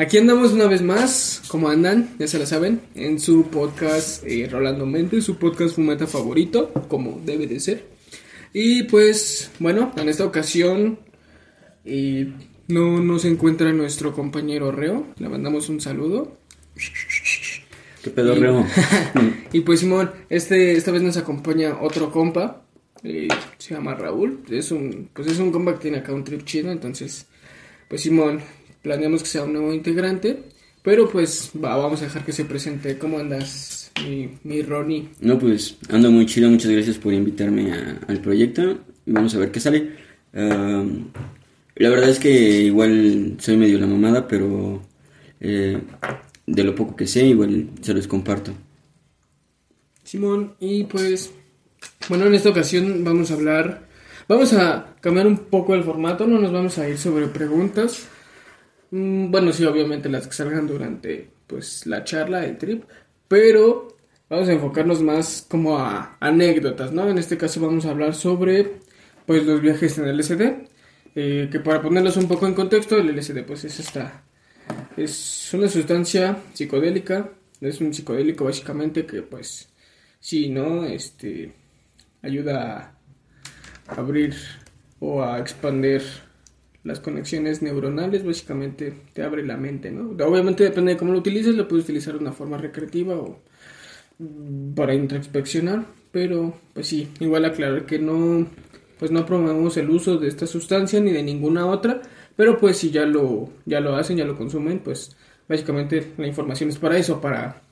Aquí andamos una vez más, como andan, ya se la saben, en su podcast eh, Rolando Mente, su podcast fumeta favorito, como debe de ser. Y pues, bueno, en esta ocasión eh, no nos encuentra nuestro compañero Reo, le mandamos un saludo. ¿Qué pedo, Y- Reo? y pues Simón, este, esta vez nos acompaña otro compa, eh, se llama Raúl, es un, pues es un compa que tiene acá un trip chido, entonces, pues Simón, planeamos que sea un nuevo integrante, pero pues va, vamos a dejar que se presente, ¿cómo andas, mi, mi Ronnie? No, pues ando muy chido, muchas gracias por invitarme a- al proyecto vamos a ver qué sale. La verdad es que igual soy medio la mamada, pero eh, de lo poco que sé, igual se los comparto. Simón, y pues, bueno, en esta ocasión vamos a hablar, vamos a cambiar un poco el formato, no nos vamos a ir sobre preguntas. Mm, Bueno, sí, obviamente las que salgan durante, pues, la charla, el trip, pero vamos a enfocarnos más como a anécdotas, ¿no? En este caso vamos a hablar sobre, pues, los viajes en LSD, eh, que para ponerlos un poco en contexto, el LSD, pues, es esta, es una sustancia psicodélica, es un psicodélico básicamente que, pues, sí, ¿no? Este, ayuda a abrir o a expandir las conexiones neuronales, básicamente te abre la mente, ¿no? Obviamente depende de cómo lo utilices, lo puedes utilizar de una forma recreativa o para introspeccionar, pero pues sí, igual aclarar que no, pues no promovemos el uso de esta sustancia ni de ninguna otra, pero pues si ya lo, ya lo hacen, ya lo consumen, pues básicamente la información es para eso, para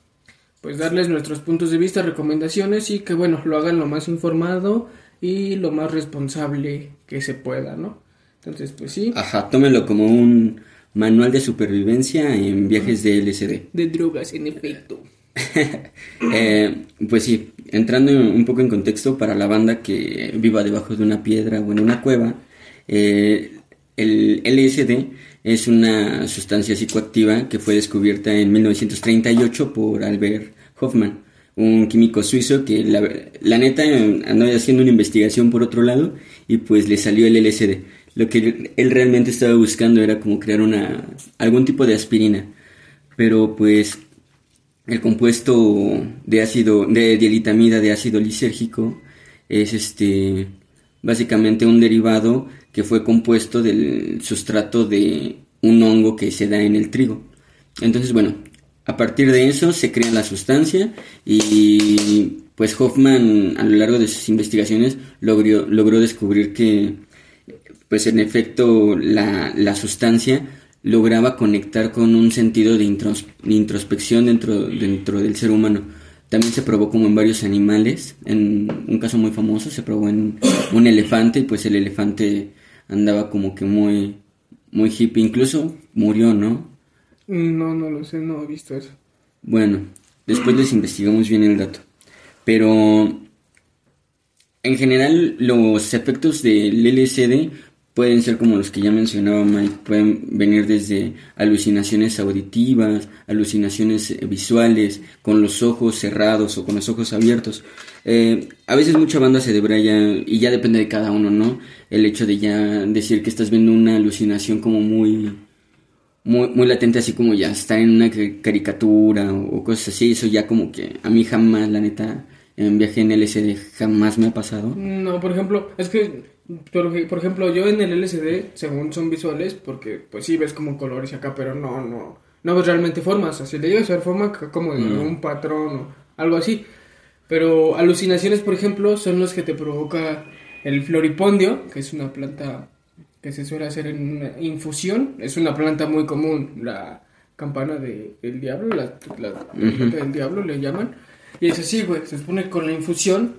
pues darles nuestros puntos de vista, recomendaciones y que bueno, lo hagan lo más informado y lo más responsable que se pueda, ¿no? Entonces, pues sí, Ajá, tómenlo como un manual de supervivencia en viajes de LSD. de drogas en efecto. Eh, pues sí, entrando un poco en contexto para la banda que viva debajo de una piedra o en una cueva, eh, el LSD es una sustancia psicoactiva que fue descubierta en 1938 por Albert Hoffman, un químico suizo que la, la neta andaba haciendo una investigación por otro lado y pues le salió el LSD. Lo que él realmente estaba buscando era como crear una algún tipo de aspirina, pero pues el compuesto de ácido, de dielitamida de ácido lisérgico es este básicamente un derivado que fue compuesto del sustrato de un hongo que se da en el trigo. Entonces, bueno, a partir de eso se crea la sustancia y pues Hoffman a lo largo de sus investigaciones logró, logró descubrir que pues en efecto la, la sustancia lograba conectar con un sentido de intros- de introspección dentro, dentro del ser humano. También se probó como en varios animales, en un caso muy famoso se probó en un elefante y pues el elefante andaba como que muy, muy hippie, incluso murió, ¿no? No, no lo sé, no he visto eso. Bueno, después les investigamos bien el dato. Pero en general los efectos del LSD pueden ser como los que ya mencionaba Mike, pueden venir desde alucinaciones auditivas, alucinaciones eh, visuales, con los ojos cerrados o con los ojos abiertos. Eh, a veces mucha banda se debraya, y ya depende de cada uno, ¿no? El hecho de ya decir que estás viendo una alucinación como muy muy, muy latente, así como ya estar en una ca- caricatura o, o cosas así. Eso ya como que a mí jamás, la neta, en viaje en LSD jamás me ha pasado. No, por ejemplo, es que, por, por ejemplo, yo en el LCD, según son visuales, porque pues sí ves como colores acá, pero no, no, no ves realmente formas. Así le llegas a ver forma como de un patrón o algo así. Pero alucinaciones, por ejemplo, son los que te provoca el floripondio, que es una planta que se suele hacer en una infusión. Es una planta muy común, la campana de, del diablo, la, la- la planta del diablo le llaman. Y es así, güey, se supone con la infusión,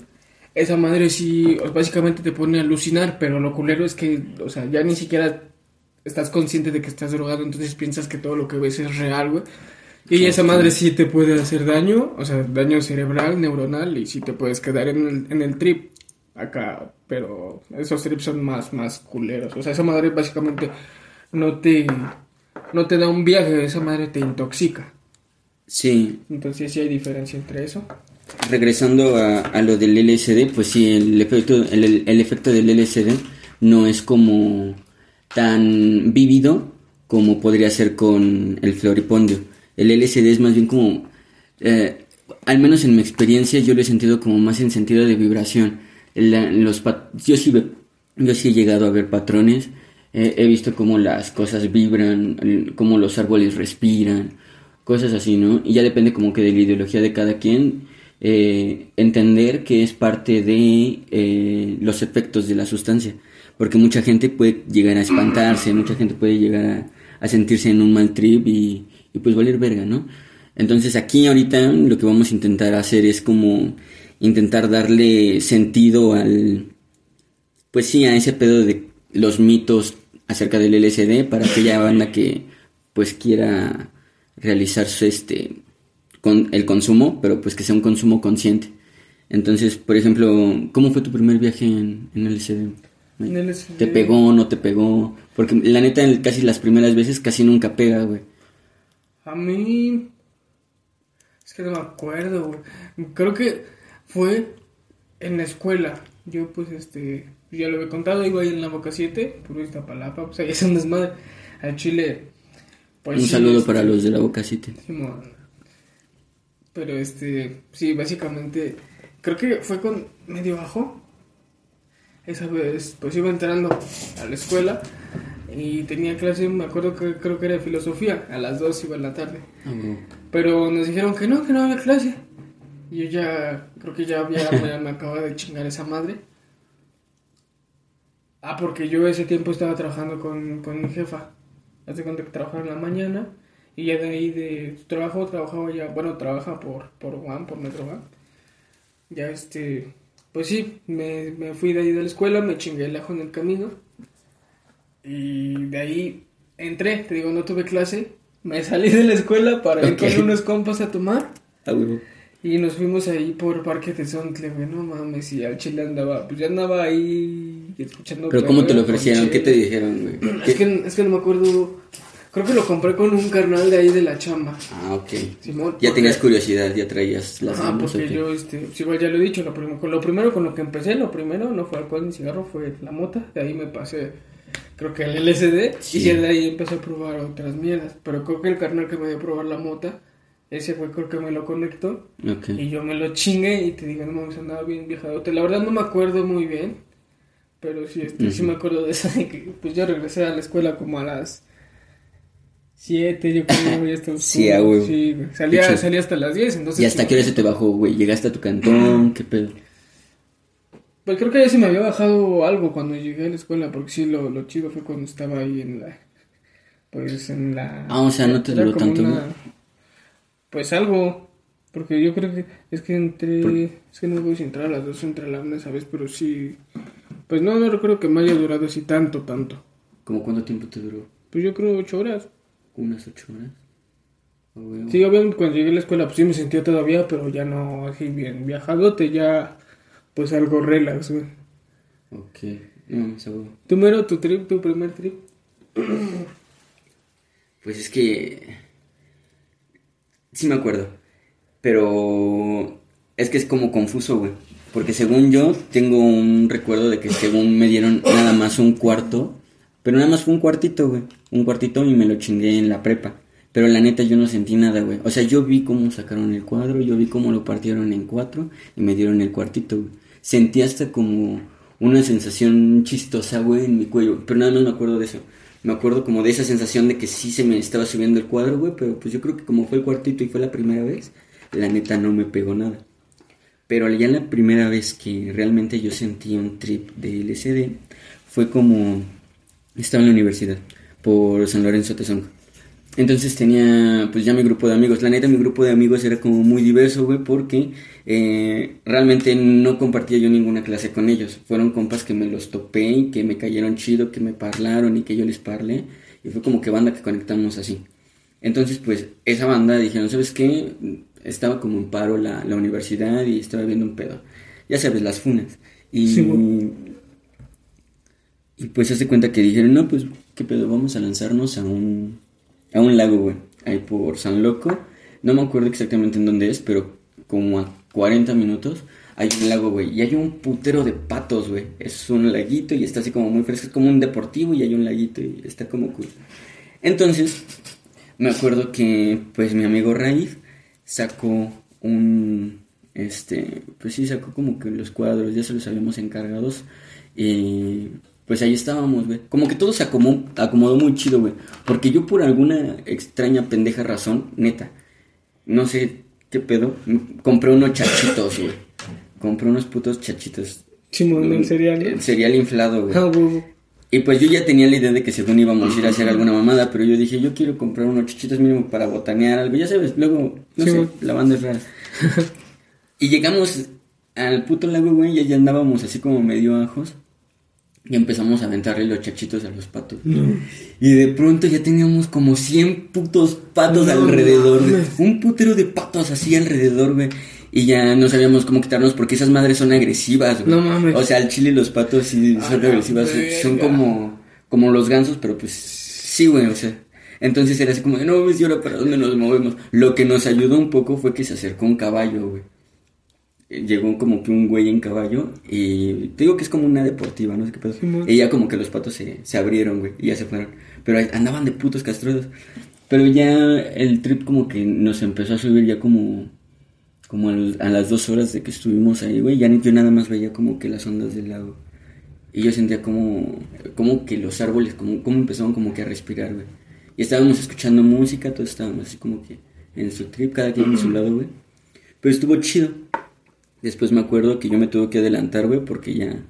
esa madre sí, básicamente te pone a alucinar, pero lo culero es que, o sea, ya ni siquiera estás consciente de que estás drogado, entonces piensas que todo lo que ves es real, güey. Y esa madre sí te puede hacer daño, o sea, daño cerebral, neuronal, y sí te puedes quedar en el, en el trip acá, pero esos trips son más, más culeros. O sea, esa madre básicamente no te, no te da un viaje, esa madre te intoxica. Sí, Entonces sí hay diferencia entre eso. Regresando a, lo del LSD, pues sí, el efecto, el, el- el efecto del LSD no es como tan vívido como podría ser con el floripondio. El LSD es más bien como, eh, al menos en mi experiencia, yo lo he sentido como más en sentido de vibración. los yo, sí, yo sí he llegado a ver patrones, he visto cómo las cosas vibran, cómo los árboles respiran, cosas así, ¿no? Y ya depende como que de la ideología de cada quien, eh, entender que es parte de eh, los efectos de la sustancia. Porque mucha gente puede llegar a espantarse, mucha gente puede llegar a, sentirse en un mal trip y, y, pues valer verga, ¿no? Entonces aquí ahorita lo que vamos a intentar hacer es como intentar darle sentido al, pues sí, a ese pedo de los mitos acerca del LSD para aquella banda que pues quiera realizarse este con el consumo, pero pues que sea un consumo consciente. Entonces, por ejemplo, ¿cómo fue tu primer viaje en, en LSD? ¿Te pegó, no te pegó? Porque la neta, casi las primeras veces casi nunca pega, güey. A mí... Es que no me acuerdo, güey. Creo que fue en la escuela. Yo, pues, este... Ya lo he contado, iba ahí en la Boca 7, por palapa pues ahí es un desmadre. Al Chile pues un saludo para este, los de la Boca City. Pero este, sí, básicamente, creo que fue con medio bajo. Esa vez, pues iba entrando a la escuela y tenía clase, me acuerdo que creo que era de filosofía, a las 2 iba en la tarde. Pero nos dijeron que no, que no había clase. Yo ya, creo que ya había, me, me acababa de chingar esa madre. Ah, porque yo ese tiempo estaba trabajando con, con mi jefa. Hace cuenta que trabajaba en la mañana y ya de ahí de su trabajo trabajaba ya, bueno, trabaja por, por One, por Metro One. Ya este, pues sí, me, me fui de ahí de la escuela, me chingué el ajo en el camino y de ahí entré, te digo, no tuve clase, me salí de la escuela para ir con unos compas a tomar. Ah, y nos fuimos ahí por Parque de Sontle, güey, no mames, y al chile andaba, pues ya andaba ahí escuchando. Pero ¿cómo te lo ofrecieron? ¿Qué te dijeron, güey? Es que, es que no me acuerdo, creo que lo compré con un carnal de ahí de la chamba. Ah, ok. ya tenías curiosidad, ya traías las Ah, porque yo, este, igual ya lo he dicho, lo, lo primero con lo que empecé, lo primero no fue alcohol ni cigarro, fue la mota, de ahí me pasé creo que el LSD y de ahí empecé a probar otras mierdas, pero creo que el carnal que me dio a probar la mota ese fue creo que me lo conectó. Y yo me lo chingué y te digo, no mames, andaba bien viejadote. La verdad no me acuerdo muy bien. Pero sí, este, sí me acuerdo de esa de que pues yo regresé a la escuela como a las 7, yo creo, ya estaba Sí, ah, güey. Sí, salía, salía hasta las 10, entonces... ¿Y hasta qué hora se te bajó, güey? ¿Llegaste a tu cantón? ¿Qué pedo? Pues creo que ya se me había bajado algo cuando llegué a la escuela, porque sí, lo, lo chido fue cuando estaba ahí en la... Pues en la... Ah, o sea, no te duró tanto, pues algo, porque yo creo que es que entre, es que no voy a entrar a las dos entre la una, ¿sabes? Pero sí, pues no, no recuerdo que me haya durado así tanto, tanto. ¿Cómo cuánto tiempo te duró? Pues yo creo ocho horas. ¿Unas ocho horas? Sí, obviamente cuando llegué a la escuela pues sí me sentía todavía, pero ya no así bien viajadote, ya pues algo relax, güey. Ok, no, seguro. ¿Tu mero, tu trip, tu primer trip? Pues es que Sí me acuerdo. Pero es que es como confuso, güey. Porque según yo, tengo un recuerdo de que según me dieron nada más un cuarto. Pero nada más fue un cuartito, güey. Un cuartito y me lo chingué en la prepa. Pero la neta yo no sentí nada, güey. O sea, yo vi cómo sacaron el cuadro, yo vi cómo lo partieron en cuatro y me dieron el cuartito, güey. Sentí hasta como una sensación chistosa, güey, en mi cuello. Pero nada más me acuerdo de eso me acuerdo como de esa sensación de que sí se me estaba subiendo el cuadro, güey, pero pues yo creo que como fue el cuartito y fue la primera vez, la neta no me pegó nada. Pero ya la primera vez que realmente yo sentí un trip de LSD fue como estaba en la universidad por San Lorenzo Tezonco. Entonces tenía pues ya mi grupo de amigos. La neta mi grupo de amigos era como muy diverso, güey, porque eh, realmente no compartía yo ninguna clase con ellos. Fueron compas que me los topé y que me cayeron chido, que me parlaron y que yo les parlé. Y fue como que banda que conectamos así. Entonces pues esa banda dijeron, ¿sabes qué? Estaba como en paro la, la universidad y estaba viendo un pedo. Ya sabes, las funas. Y, y pues hace cuenta que dijeron, no, pues qué pedo, vamos a lanzarnos a un a un lago, güey, ahí por San Loco. No me acuerdo exactamente en dónde es, pero como a 40 minutos hay un lago, güey. Y hay un putero de patos, güey. Es un laguito y está así como muy fresco. Es como un deportivo y hay un laguito y está como cool. Entonces, me acuerdo que pues mi amigo Raif sacó un, este, pues sí, sacó como que los cuadros, ya se los habíamos encargados y pues ahí estábamos, güey. Como que todo se acomodó, acomodó muy chido, güey. Porque yo por alguna extraña pendeja razón, neta, no sé qué pedo, compré unos chachitos, güey. Compré unos putos chachitos. Simón, el cereal. El cereal inflado, güey. Ah. Y pues yo ya tenía la idea de que según íbamos a ir a hacer alguna mamada, pero yo dije, yo quiero comprar unos chichitos mínimo para botanear algo. Ya sabes, luego, no Sí, sé, güey. la banda es rara. y llegamos al puto lago, güey, y ya andábamos así como medio ajos. Y empezamos a aventarle los chachitos a los patos. Y de pronto ya teníamos como 100 putos patos No alrededor, güey. Un putero de patos así alrededor, güey. Y ya no sabíamos cómo quitarnos porque esas madres son agresivas, güey. No mames. O sea, al chile los patos sí son agresivas. son- como, como los gansos, pero pues sí, güey, o sea. Entonces era así como, no, ves, ¿y ahora para dónde nos movemos? Lo que nos ayudó un poco fue que se acercó un caballo, güey. Llegó como que un güey en caballo y te digo que es como una deportiva, no sé qué pedo. Simón. y ya como que los patos se, se abrieron, güey, y ya se fueron. Pero andaban de putos castrosos. Pero ya el trip como que nos empezó a subir ya como, como a, las dos horas de que estuvimos ahí, güey. Ya yo nada más veía como que las ondas del lago. Y yo sentía como, como que los árboles, como, como empezaban como que a respirar, güey. Y estábamos escuchando música, todos estábamos así como que en su trip, cada quien en su lado, güey. Pero estuvo chido. Después me acuerdo que yo me tuve que adelantar, güey, porque ya,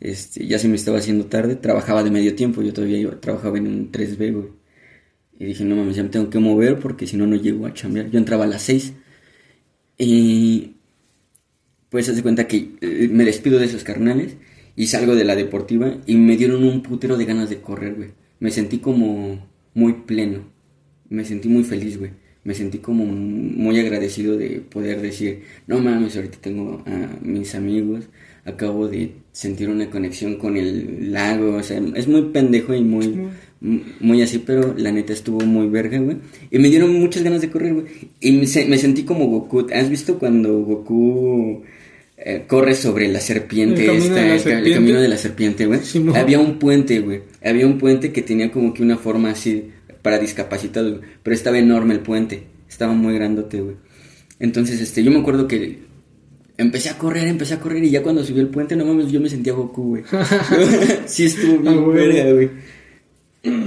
este, ya se me estaba haciendo tarde. Trabajaba de medio tiempo, yo todavía trabajaba en un 3B, güey. Y dije, no mames, ya me tengo que mover porque si no, no llego a chambear. Yo entraba a las 6. Y pues hace cuenta que eh, me despido de esos carnales y salgo de la deportiva y me dieron un putero de ganas de correr, güey. Me sentí como muy pleno. Me sentí muy feliz, güey. Me sentí como muy agradecido de poder decir, no mames, ahorita tengo a mis amigos, acabo de sentir una conexión con el lago, o sea, es muy pendejo y muy, muy así, pero la neta estuvo muy verga, güey. Y me dieron muchas ganas de correr, güey. Y me, se- me sentí como Goku. ¿Has visto cuando Goku eh, corre sobre la serpiente? El camino esta, de la el serpiente. camino de la serpiente, güey. Simón. Había un puente, güey. Había un puente que tenía como que una forma así para discapacitados, güey. Pero estaba enorme el puente. Estaba muy grandote, güey. Entonces, este, yo me acuerdo que empecé a correr, empecé a correr y ya cuando subí el puente, no mames, yo me sentía Goku, güey. sí estuvo bien, güey. verga, güey.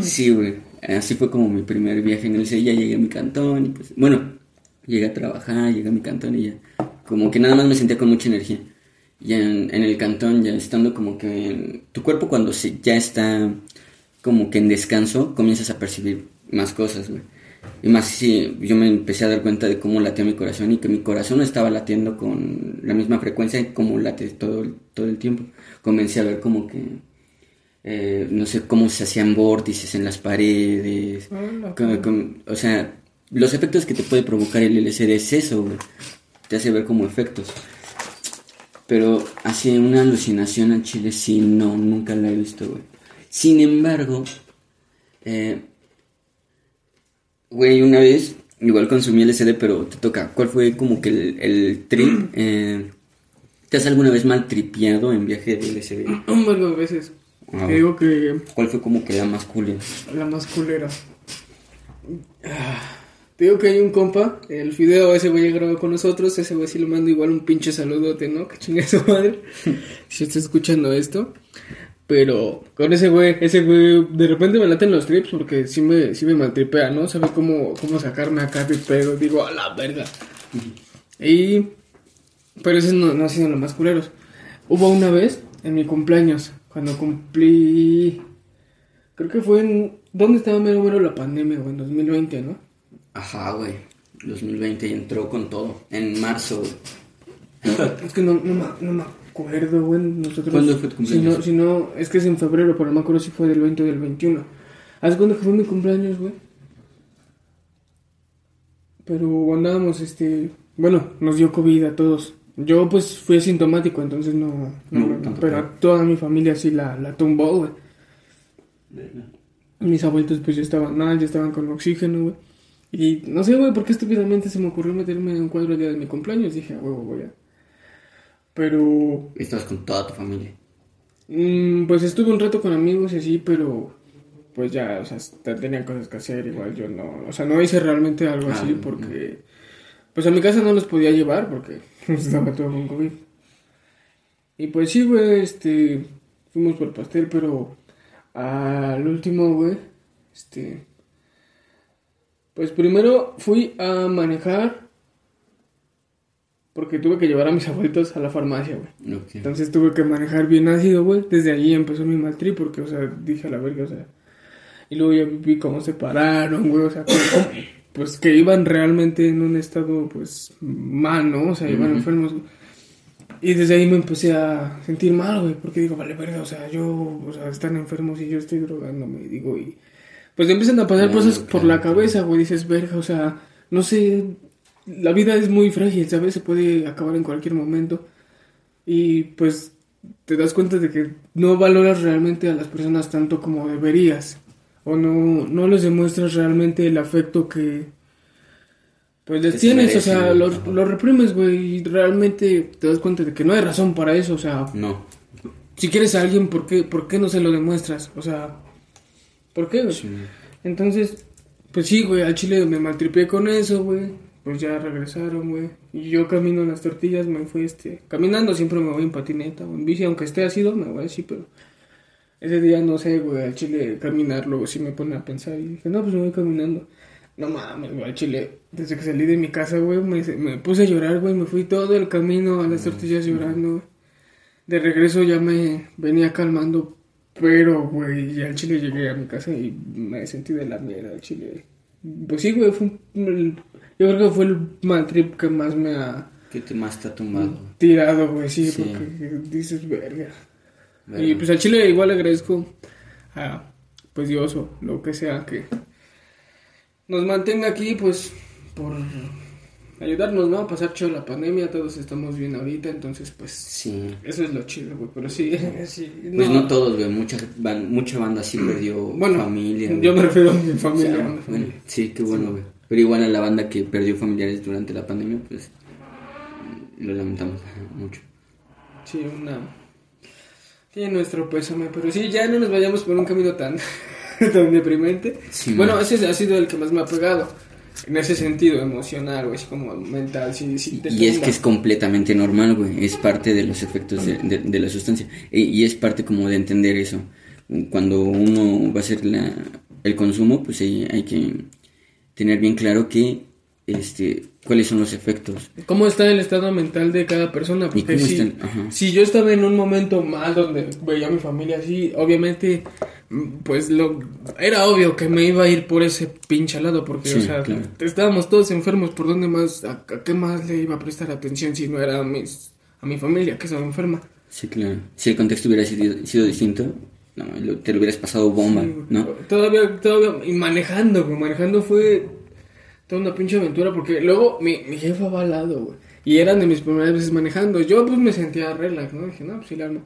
Sí, güey. Así fue como mi primer viaje en el C. Ya llegué a mi cantón y pues, bueno, llegué a trabajar, llegué a mi cantón y ya. Como que nada más me sentía con mucha energía. Ya en, en el cantón, ya estando como que en- tu cuerpo cuando se, ya está como que en descanso, comienzas a percibir más cosas, güey. Y más si yo me empecé a dar cuenta de cómo latía mi corazón y que mi corazón estaba latiendo con la misma frecuencia como late todo, el- todo el tiempo. Comencé a ver como que, eh, no sé, cómo se hacían vórtices en las paredes. Como- como- o sea, los efectos que te puede provocar el LSD es eso, güey. Te hace ver como efectos. Pero así una alucinación al chile, sí, no, nunca la he visto, güey. Sin embargo, eh, güey, una vez, igual consumí LSD, pero te toca, ¿cuál fue como que el, el trip? Eh, ¿Te has alguna vez mal tripeado en viaje de LSD? Un de veces. Ah. Te digo que ¿Cuál fue como que la más cool? la más culera. Ah, Te digo que hay un compa, el Fideo, ese güey ya grabó con nosotros, ese güey sí le mando igual un pinche saludote, ¿no? Que chingue su madre. si está escuchando esto. Pero con ese güey, ese güey, de repente me laten los trips porque sí me, sí me maltripea, ¿no? Sabe cómo, cómo sacarme acá de pedo. Digo, a la verga. Y... Pero ese no, no ha sido lo más culeros. Hubo una vez, en mi cumpleaños, cuando cumplí... Creo que fue en... ¿Dónde estaba mero mero la pandemia, güey? En 2020, ¿no? Ajá, güey. 2020 y entró con todo. En marzo, güey. Es que no, no, no me acuerdo, güey. Nosotros... ¿Cuándo fue tu cumpleaños? Si no, si no, es que es en febrero, pero no me acuerdo si fue del 20 o del 21. ¿Haz cuándo fue mi cumpleaños, güey? Pero andábamos, este... Bueno, nos dio COVID a todos. Yo, pues, fui asintomático, entonces no... no pero a toda mi familia sí la, la tumbó, güey. Mis abuelitos, pues, ya estaban mal, ya estaban con oxígeno, güey. Y no sé, güey, por qué estúpidamente se me ocurrió meterme en un cuadro el día de mi cumpleaños. Dije, a huevo, voy a... Pero Estabas con toda tu familia. Mm, pues estuve un rato con amigos y así, pero pues ya, o sea, te- tenían cosas que hacer, igual yo no, o sea, no hice realmente algo Ah, así no. porque, pues a mi casa no los podía llevar porque estaba todo con COVID. Y pues sí, güey, este, fuimos por el pastel, pero al último, güey, este, pues primero fui a manejar porque tuve que llevar a mis abuelitos a la farmacia, güey. Ok. Entonces tuve que manejar bien ácido, güey. Desde allí empezó mi mal trip porque, o sea, dije a la verga, o sea. Y luego ya vi cómo se pararon, güey, o sea, cómo- pues que iban realmente en un estado, pues, mal, ¿no? O sea, iban Ujú. enfermos, güey. Y desde ahí me empecé a sentir mal, güey, porque digo, vale, verga, o sea, yo, o sea, están enfermos y yo estoy drogándome, digo, y pues te empiezan a pasar Claro, cosas por claro, la claro. cabeza, güey, dices, verga, o sea, no sé, la vida es muy frágil, ¿sabes? Se puede acabar en cualquier momento. Y pues te das cuenta de que no valoras realmente a las personas tanto como deberías. O no, no les demuestras realmente el afecto que pues les tienes. o sea, los, los reprimes, güey. Y realmente te das cuenta de que no hay razón para eso. O sea, No. si quieres a alguien, ¿por qué, ¿por qué no se lo demuestras? O sea, ¿por qué, güey? Sí. Entonces, pues sí, güey, al chile me maltripié con eso, güey. Pues ya regresaron, güey. Y yo camino en las tortillas, me fui, este... Caminando siempre me voy en patineta o en bici, aunque esté ácido, me voy así, pero... Ese día, no sé, güey, al chile caminar, luego sí me pone a pensar. Y dije, no, pues me voy caminando. No mames, güey, al chile, desde que salí de mi casa, güey, me, me puse a llorar, güey. Me fui todo el camino a las tortillas llorando. De regreso ya me venía calmando, pero, güey, ya al chile llegué a mi casa y me sentí de la mierda, al chile. Pues sí, güey, fue un- el- yo creo que fue el mal trip que más me ha ¿Qué te más está tumbado? tirado, güey, sí, Sí. porque dices, verga. Verga. Y pues al chile igual agradezco a, pues Dios o lo que sea que nos mantenga aquí, pues, por ayudarnos, ¿no? A pasar chido la pandemia, todos estamos bien ahorita, entonces, pues, Sí. eso es lo chido, güey, pero sí, sí. Pues no, todos, güey. Mucha, mucha banda sí perdió Bueno, familia. yo me refiero a mi O familia. sea, a bueno, sí, qué bueno, güey. Pero igual a la banda que perdió familiares durante la pandemia, pues lo lamentamos mucho. Sí, una... Sí, nuestro pésame, pero sí, ya no nos vayamos por un camino tan, tan deprimente. Sí, bueno, man. ese ha sido el que más me ha pegado. En ese sentido, emocional, güey, así como mental, sí, sí. Y es que es completamente normal, güey. Es parte de los efectos de, de- de la sustancia. E- Y es parte como de entender eso. Cuando uno va a hacer la, el consumo, pues ahí hay que tener bien claro que este cuáles son los efectos. ¿Cómo está el estado mental de cada persona? Porque si, si yo estaba en un momento mal donde veía a mi familia así, obviamente, mm, pues lo era obvio que me iba a ir por ese pinche lado, porque, Sí, o sea, claro. estábamos todos enfermos, ¿por dónde más, a, a qué más le iba a prestar atención si no era a, mis, a mi familia que estaba enferma? Sí, claro. Si el contexto hubiera sido, sido distinto, no, te lo hubieras pasado bomba, Sí, ¿no? Todavía, todavía, y manejando, güey, manejando fue toda una pinche aventura, porque luego mi, mi jefa va al lado, güey, y eran de mis primeras veces manejando, yo pues me sentía relax, ¿no? Dije, no, pues sí, la armo.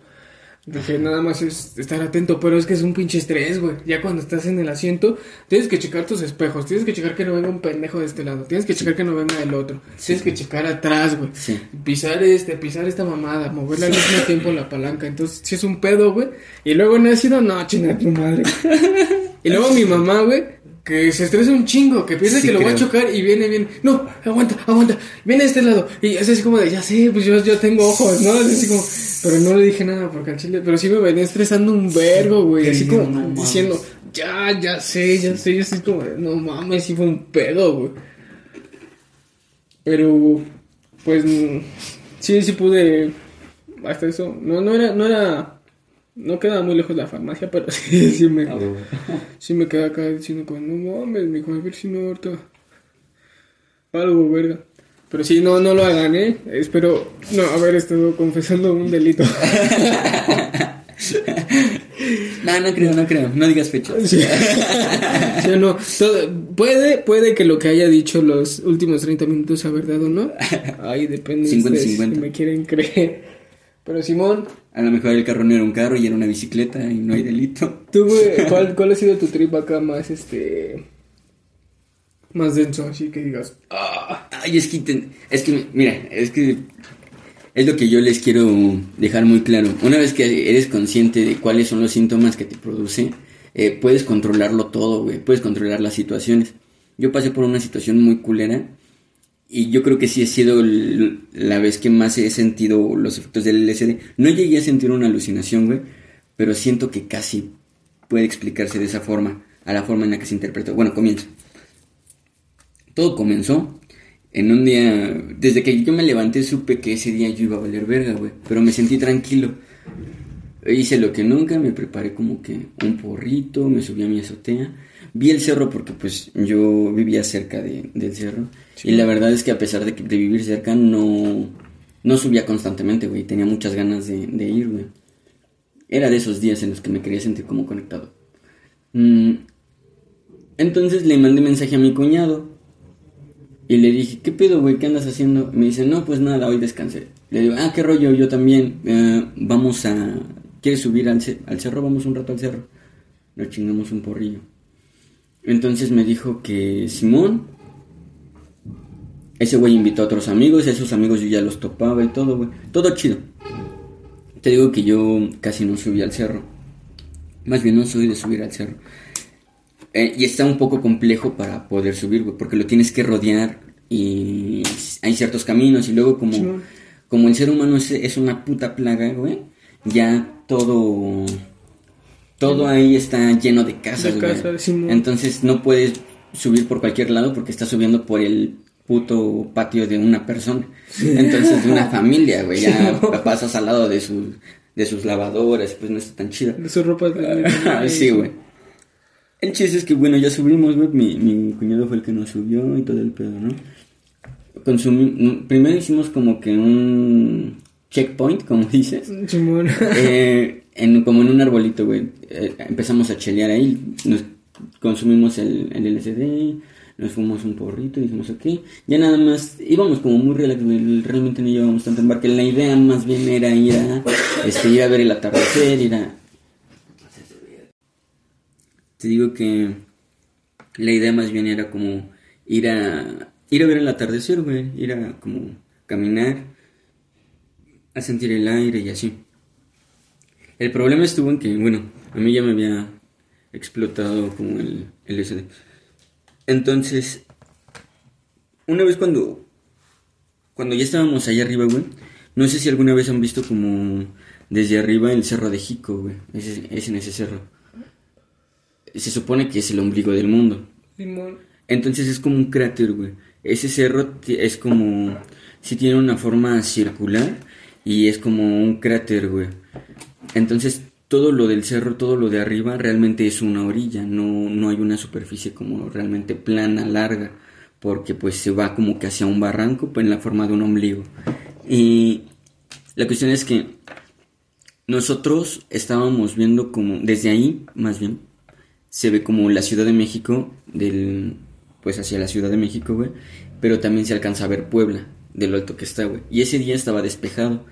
Dije, nada más es estar atento, pero es que es un pinche estrés, güey. Ya cuando estás en el asiento, tienes que checar tus espejos, tienes que checar que no venga un pendejo de este lado, tienes que checar que no venga el otro, tienes que checar atrás, güey. Sí. Pisar este, pisar esta mamada, moverle al mismo tiempo la palanca. Entonces, si es un pedo, güey. Y luego no ha sido, no, chinga tu madre. y luego mi mamá, güey, que se estresa un chingo, que piensa Sí, que lo va a chocar y viene bien. No, aguanta, aguanta, viene a este lado. Y es así como de, ya sé, pues yo, yo tengo ojos, ¿no? Es así como, pero no le dije nada porque al chile, pero sí me venía estresando un vergo, güey. Así como No diciendo, ya, ya sé, ya sé. Yo así como, no mames, sí fue un pedo, güey. Pero, pues, mm, sí, sí pude, hasta eso, no, no era, no era, no quedaba muy lejos la farmacia, pero sí, sí me, Ah, sí me quedé acá diciendo como, no mames, mi hijo, a ver si no ahorita, algo, verga. Pero sí, no, no lo hagan, eh, espero no haber estado confesando un delito. No, no creo, no creo. No digas fechas. Sí. Sí, no, todo- puede, puede que lo que haya dicho los últimos 30 minutos sea verdad o no. Ahí depende de 50, ustedes 50. si me quieren creer. Pero Simón, A lo mejor el carro no era un carro y era una bicicleta y no hay delito. ¿tú, güey, cuál, cuál ha sido tu trip acá más, este, más denso? Así que digas, ah, Ay, es que, es que, mira, es que es lo que yo les quiero dejar muy claro. Una vez que eres consciente de cuáles son los síntomas que te produce, eh, puedes controlarlo todo, güey. Puedes controlar las situaciones. Yo pasé por una situación muy culera. Y yo creo que sí ha sido la vez que más he sentido los efectos del LSD. No llegué a sentir una alucinación, güey. Pero siento que casi puede explicarse de esa forma. A la forma en la que se interpretó. Bueno, comienza. Todo comenzó en un día. Desde que yo me levanté supe que ese día yo iba a valer verga, güey. Pero me sentí tranquilo. Hice lo que nunca, me preparé como que un porrito, me subí a mi azotea. Vi el cerro porque pues yo vivía cerca de, del cerro. Y la verdad es que a pesar de, de vivir cerca no, no subía constantemente, güey. Tenía muchas ganas de, de, ir, güey. Era de esos días en los que me quería sentir como conectado. Mm. Entonces le mandé mensaje a mi cuñado. Y le dije, ¿qué pedo, güey? ¿Qué andas haciendo? Me dice, no, pues nada, hoy descansé. Le digo, ah, qué rollo, yo también. Eh, vamos a ¿Quieres subir al, cerro? Vamos un rato al cerro. Nos chingamos un porrillo. Entonces me dijo que Simón, ese güey invitó a otros amigos, esos amigos yo ya los topaba y todo, güey. Todo chido. Te digo que yo casi no subí al cerro. Más bien no soy de subir al cerro. Eh, y está un poco complejo para poder subir, güey, porque lo tienes que rodear y hay ciertos caminos y luego como, como el ser humano es, es una puta plaga, güey, ya todo todo ahí está lleno de casas, Entonces no puedes subir por cualquier lado porque estás subiendo por el puto patio de una persona. Entonces de una familia, güey, ya pasas al lado de sus de sus lavadoras, pues no está tan chida. De su ropa de... sí, güey. El chiste es que, bueno, ya subimos, güey. Mi, mi cuñado fue el que nos subió y todo el pedo, ¿no? Primero hicimos como que un checkpoint, como dices. eh, en, como en un arbolito, güey. Eh, empezamos a chelear ahí, nos consumimos el, el LCD, nos fuimos un porrito y dijimos, ok. Ya nada más, íbamos como muy relax, realmente no llevábamos tanto embarque. La idea más bien era ir a, este, ir a ver el atardecer, ir a... Te digo que la idea más bien era como ir a ir a ver el atardecer, güey, ir a como caminar a sentir el aire y así. El problema estuvo en que, bueno, a mí ya me había explotado como el, el SD. Entonces, una vez cuando, cuando ya estábamos allá arriba, güey, no sé si alguna vez han visto como desde arriba el cerro de Jico, güey. Es, en ese cerro. Se supone que es el ombligo del mundo. Entonces es como un cráter, güey. Ese cerro es como, si tiene una forma circular y es como un cráter, güey. Entonces todo lo del cerro, todo lo de arriba realmente es una orilla, no, no hay una superficie como realmente plana, larga, porque pues se va como que hacia un barranco pues, en la forma de un ombligo. Y la cuestión es que nosotros estábamos viendo como, desde ahí más bien, se ve como la Ciudad de México, del, pues hacia la Ciudad de México, güey, pero también se alcanza a ver Puebla, de lo alto que está, güey. Y ese día estaba despejado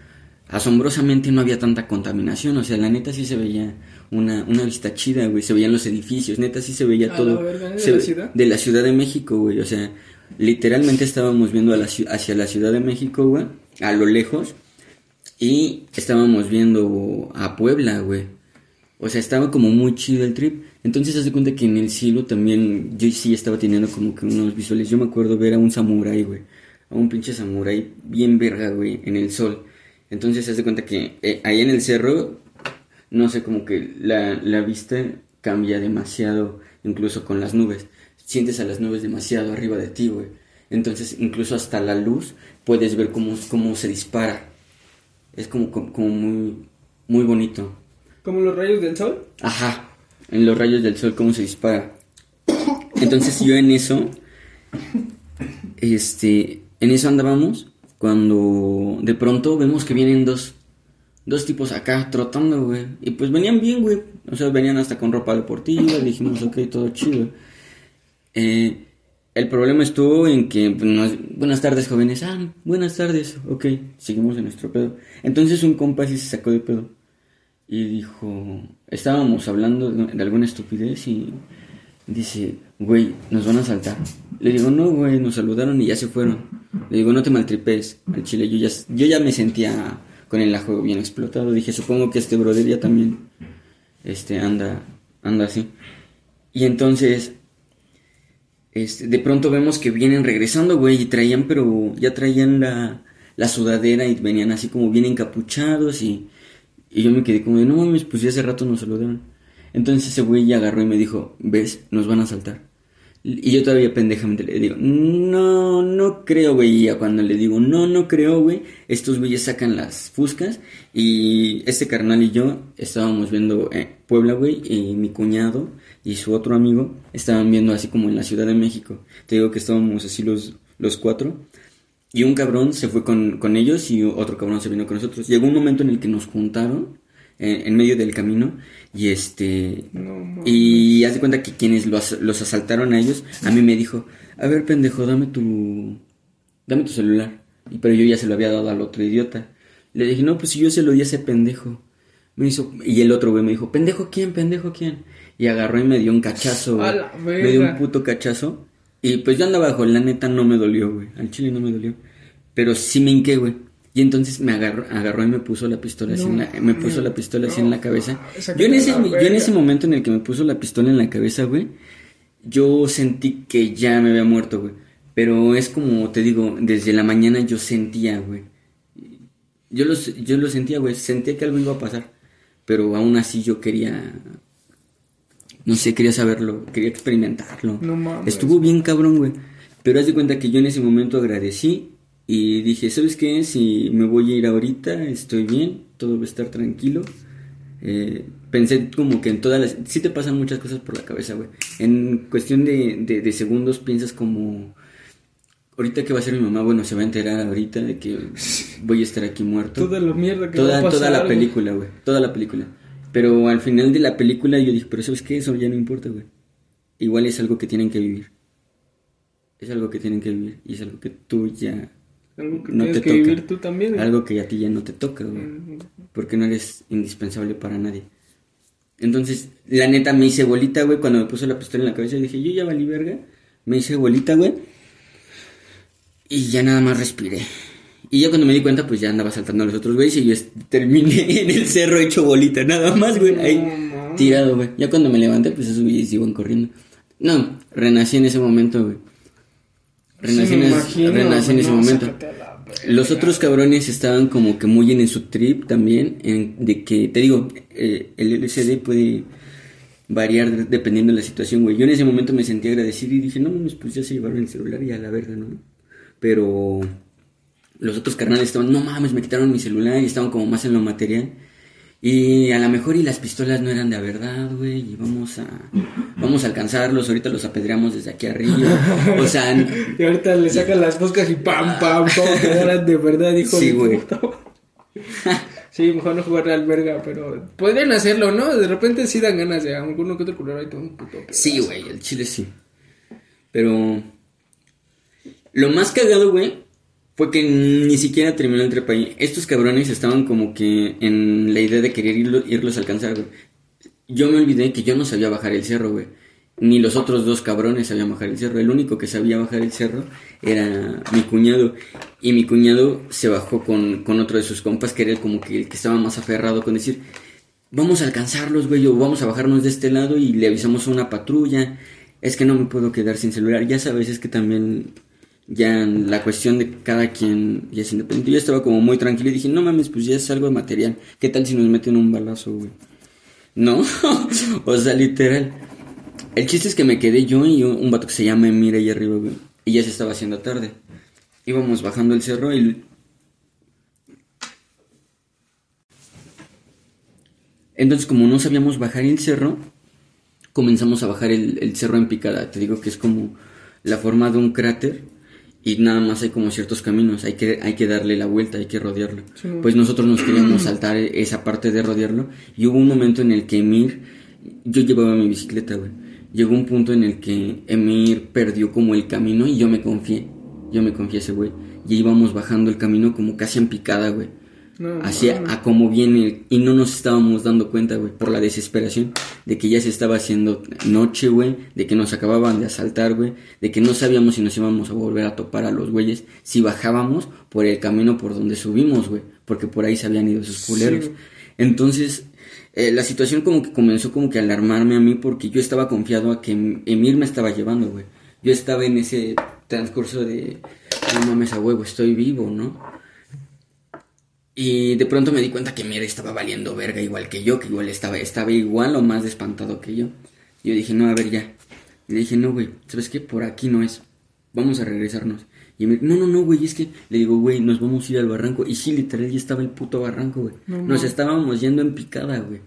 asombrosamente no había tanta contaminación, o sea, la neta sí se veía una, una vista chida, güey, se veían los edificios, neta sí se veía todo. ¿De la ciudad? De la Ciudad de México, güey, o sea, literalmente estábamos viendo hacia la Ciudad de México, güey, a lo lejos, y estábamos viendo a Puebla, güey. O sea, estaba como muy chido el trip. Entonces, hace cuenta que en el cielo también yo sí estaba teniendo como que unos visuales. Yo me acuerdo ver a un samurái, güey. A un pinche samurái bien verga, güey, en el sol. Entonces se hace cuenta que eh, ahí en el cerro, no sé, como que la, la vista cambia demasiado, incluso con las nubes. Sientes a las nubes demasiado arriba de ti, güey. Entonces, incluso hasta la luz, puedes ver cómo, cómo se dispara. Es como, como, muy, muy bonito. ¿Como los rayos del sol? Ajá, en los rayos del sol, cómo se dispara. Entonces, yo en eso, este, en eso andábamos cuando de pronto vemos que vienen dos, dos tipos acá trotando, güey. Y pues venían bien, güey. O sea, venían hasta con ropa deportiva. dijimos, ok, todo chido. Eh, el problema estuvo en que, pues, buenas tardes, jóvenes. Ah, buenas tardes. Ok, seguimos en nuestro pedo. Entonces un compa sí se sacó de pedo. Y dijo, estábamos hablando de alguna estupidez y dice, güey, nos van a saltar. Le digo, no, güey, nos saludaron y ya se fueron. Le digo, no te maltripes al chile. Yo ya, yo ya me sentía con el ajo bien explotado. Dije, supongo que este brother ya también este, anda anda así. Y entonces, este, de pronto vemos que vienen regresando, güey, y traían, pero ya traían la, la sudadera y venían así como bien encapuchados y, y yo me quedé como de, no mames, pues ya hace rato nos saludaron. Entonces ese güey ya agarró y me dijo, ves, nos van a saltar. Y yo todavía pendejamente le digo, no, no creo, güey. Y cuando le digo, no, no creo, güey, estos güeyes sacan las fuscas. Y este carnal y yo estábamos viendo eh, Puebla, güey, y mi cuñado y su otro amigo estaban viendo así como en la Ciudad de México. Te digo que estábamos así los, los cuatro. Y un cabrón se fue con, con ellos y otro cabrón se vino con nosotros. Llegó un momento en el que nos juntaron en, medio del camino y este y haz de cuenta que quienes los, los asaltaron a ellos a mí me dijo a ver pendejo dame tu dame tu celular y pero yo ya se lo había dado al otro idiota. Le dije no pues si yo se lo di a ese pendejo me hizo y el otro güey me dijo pendejo quién pendejo quién y agarró y me dio un cachazo me dio un puto cachazo. Y pues yo andaba bajo la neta no me dolió güey. Al chile no me dolió. Pero sí me hinqué güey y entonces me agarró, agarró y me puso la pistola así en la, me puso la pistola así en la cabeza. Yo en ese, yo en ese momento en el que me puso la pistola en la cabeza, güey, yo sentí que ya me había muerto, güey. Pero es como te digo, desde la mañana yo sentía, güey. Yo lo, yo lo sentía, güey. Sentía que algo iba a pasar. Pero aún así yo quería. No sé, quería saberlo. Quería experimentarlo. No mames. Estuvo bien cabrón, güey. Pero haz de cuenta que yo en ese momento agradecí y dije, ¿sabes qué? Si me voy a ir ahorita, estoy bien, todo va a estar tranquilo. Eh, pensé como que en todas las... Sí te pasan muchas cosas por la cabeza, güey. En cuestión de, de, segundos piensas como... Ahorita que va a ser mi mamá, bueno, se va a enterar ahorita de que voy a estar aquí muerto. Toda la mierda que toda, va a pasar, Toda la película, güey. Toda la película. Pero al final de la película yo dije, pero ¿sabes qué? Eso ya no importa, güey. Igual es algo que tienen que vivir. Es algo que tienen que vivir. Y es algo que tú ya algo que no tienes que vivir tú también. Algo que a ti ya no te toca, güey. Porque no eres indispensable para nadie. Entonces, la neta me hice bolita, güey. Cuando me puso la pistola en la cabeza, dije, yo ya valí verga. Me hice bolita, güey. Y ya nada más respiré. Y ya cuando me di cuenta, pues ya andaba saltando a los otros güeyes y yo terminé en el cerro hecho bolita, nada más, güey. Ahí tirado, güey. Ya cuando me levanté, pues esos güeyes iban corriendo. No, renací en ese momento, güey. Renací, en, ese momento. Los otros cabrones estaban como que muy en su trip también, en, de que, te digo, eh, el LCD puede variar dependiendo de la situación, güey. Yo en ese momento me sentí agradecido y dije, no pues ya se llevaron el celular y a la verga, ¿no? Pero los otros carnales estaban, no mames, me quitaron mi celular y estaban como más en lo material. Y a lo mejor y las pistolas no eran de verdad, güey, y vamos a vamos a alcanzarlos, ahorita los apedreamos desde aquí arriba. O sea, y ahorita le sacan las moscas y pam pam, pam, eran de verdad, hijo sí, güey. Sí, mejor no jugar al verga, pero podrían hacerlo, ¿no? De repente sí dan ganas de alguno que otro culero ahí todo un puto. Sí, güey, el chile sí. Pero lo más cagado, güey, fue que ni siquiera terminó el trepa ahí. Estos cabrones estaban como que en la idea de querer irlos a alcanzar, güey. Yo me olvidé que yo no sabía bajar el cerro, güey. Ni los otros dos cabrones sabían bajar el cerro. El único que sabía bajar el cerro era mi cuñado. Y mi cuñado se bajó con, con otro de sus compas, que era como que el que estaba más aferrado con decir, vamos a alcanzarlos, güey, o vamos a bajarnos de este lado y le avisamos a una patrulla. Es que no me puedo quedar sin celular. Ya sabes, es que también ya la cuestión de cada quien ya es independiente. Yo estaba como muy tranquilo y dije, no mames, pues ya es algo de material. ¿Qué tal si nos meten un balazo, güey? No, o sea, literal. El chiste es que me quedé yo y un, vato que se llama Emir ahí arriba, güey. Y ya se estaba haciendo tarde. Íbamos bajando el cerro y... Entonces, como no sabíamos bajar el cerro, comenzamos a bajar el cerro en picada. Te digo que es como la forma de un cráter y nada más hay como ciertos caminos, hay que, hay que darle la vuelta, hay que rodearlo. Pues nosotros nos queríamos saltar esa parte de rodearlo y hubo un momento en el que Emir, yo llevaba mi bicicleta, güey. Llegó un punto en el que Emir perdió como el camino y yo me confié, yo me confié ese güey. Y íbamos bajando el camino como casi en picada, güey. Hacia a como viene y no nos estábamos dando cuenta, güey, por la desesperación de que ya se estaba haciendo noche, güey, de que nos acababan de asaltar, güey, de que no sabíamos si nos íbamos a volver a topar a los güeyes si bajábamos por el camino por donde subimos, güey, porque por ahí se habían ido esos culeros. Entonces, eh, la situación como que comenzó como que a alarmarme a mí porque yo estaba confiado a que Emir me estaba llevando, güey. Yo estaba en ese transcurso de, no mames a huevo, estoy vivo, ¿no? Y de pronto me di cuenta que Emir estaba valiendo verga igual que yo, que igual estaba, estaba igual o más espantado que yo. Yo dije, no, a ver ya. Y le dije, no, güey, ¿sabes qué? Por aquí no es. Vamos a regresarnos. Y me no, no, no, güey, es que le digo, güey, nos vamos a ir al barranco. Y sí, literal, ya estaba el puto barranco, güey. nos estábamos yendo en picada, güey.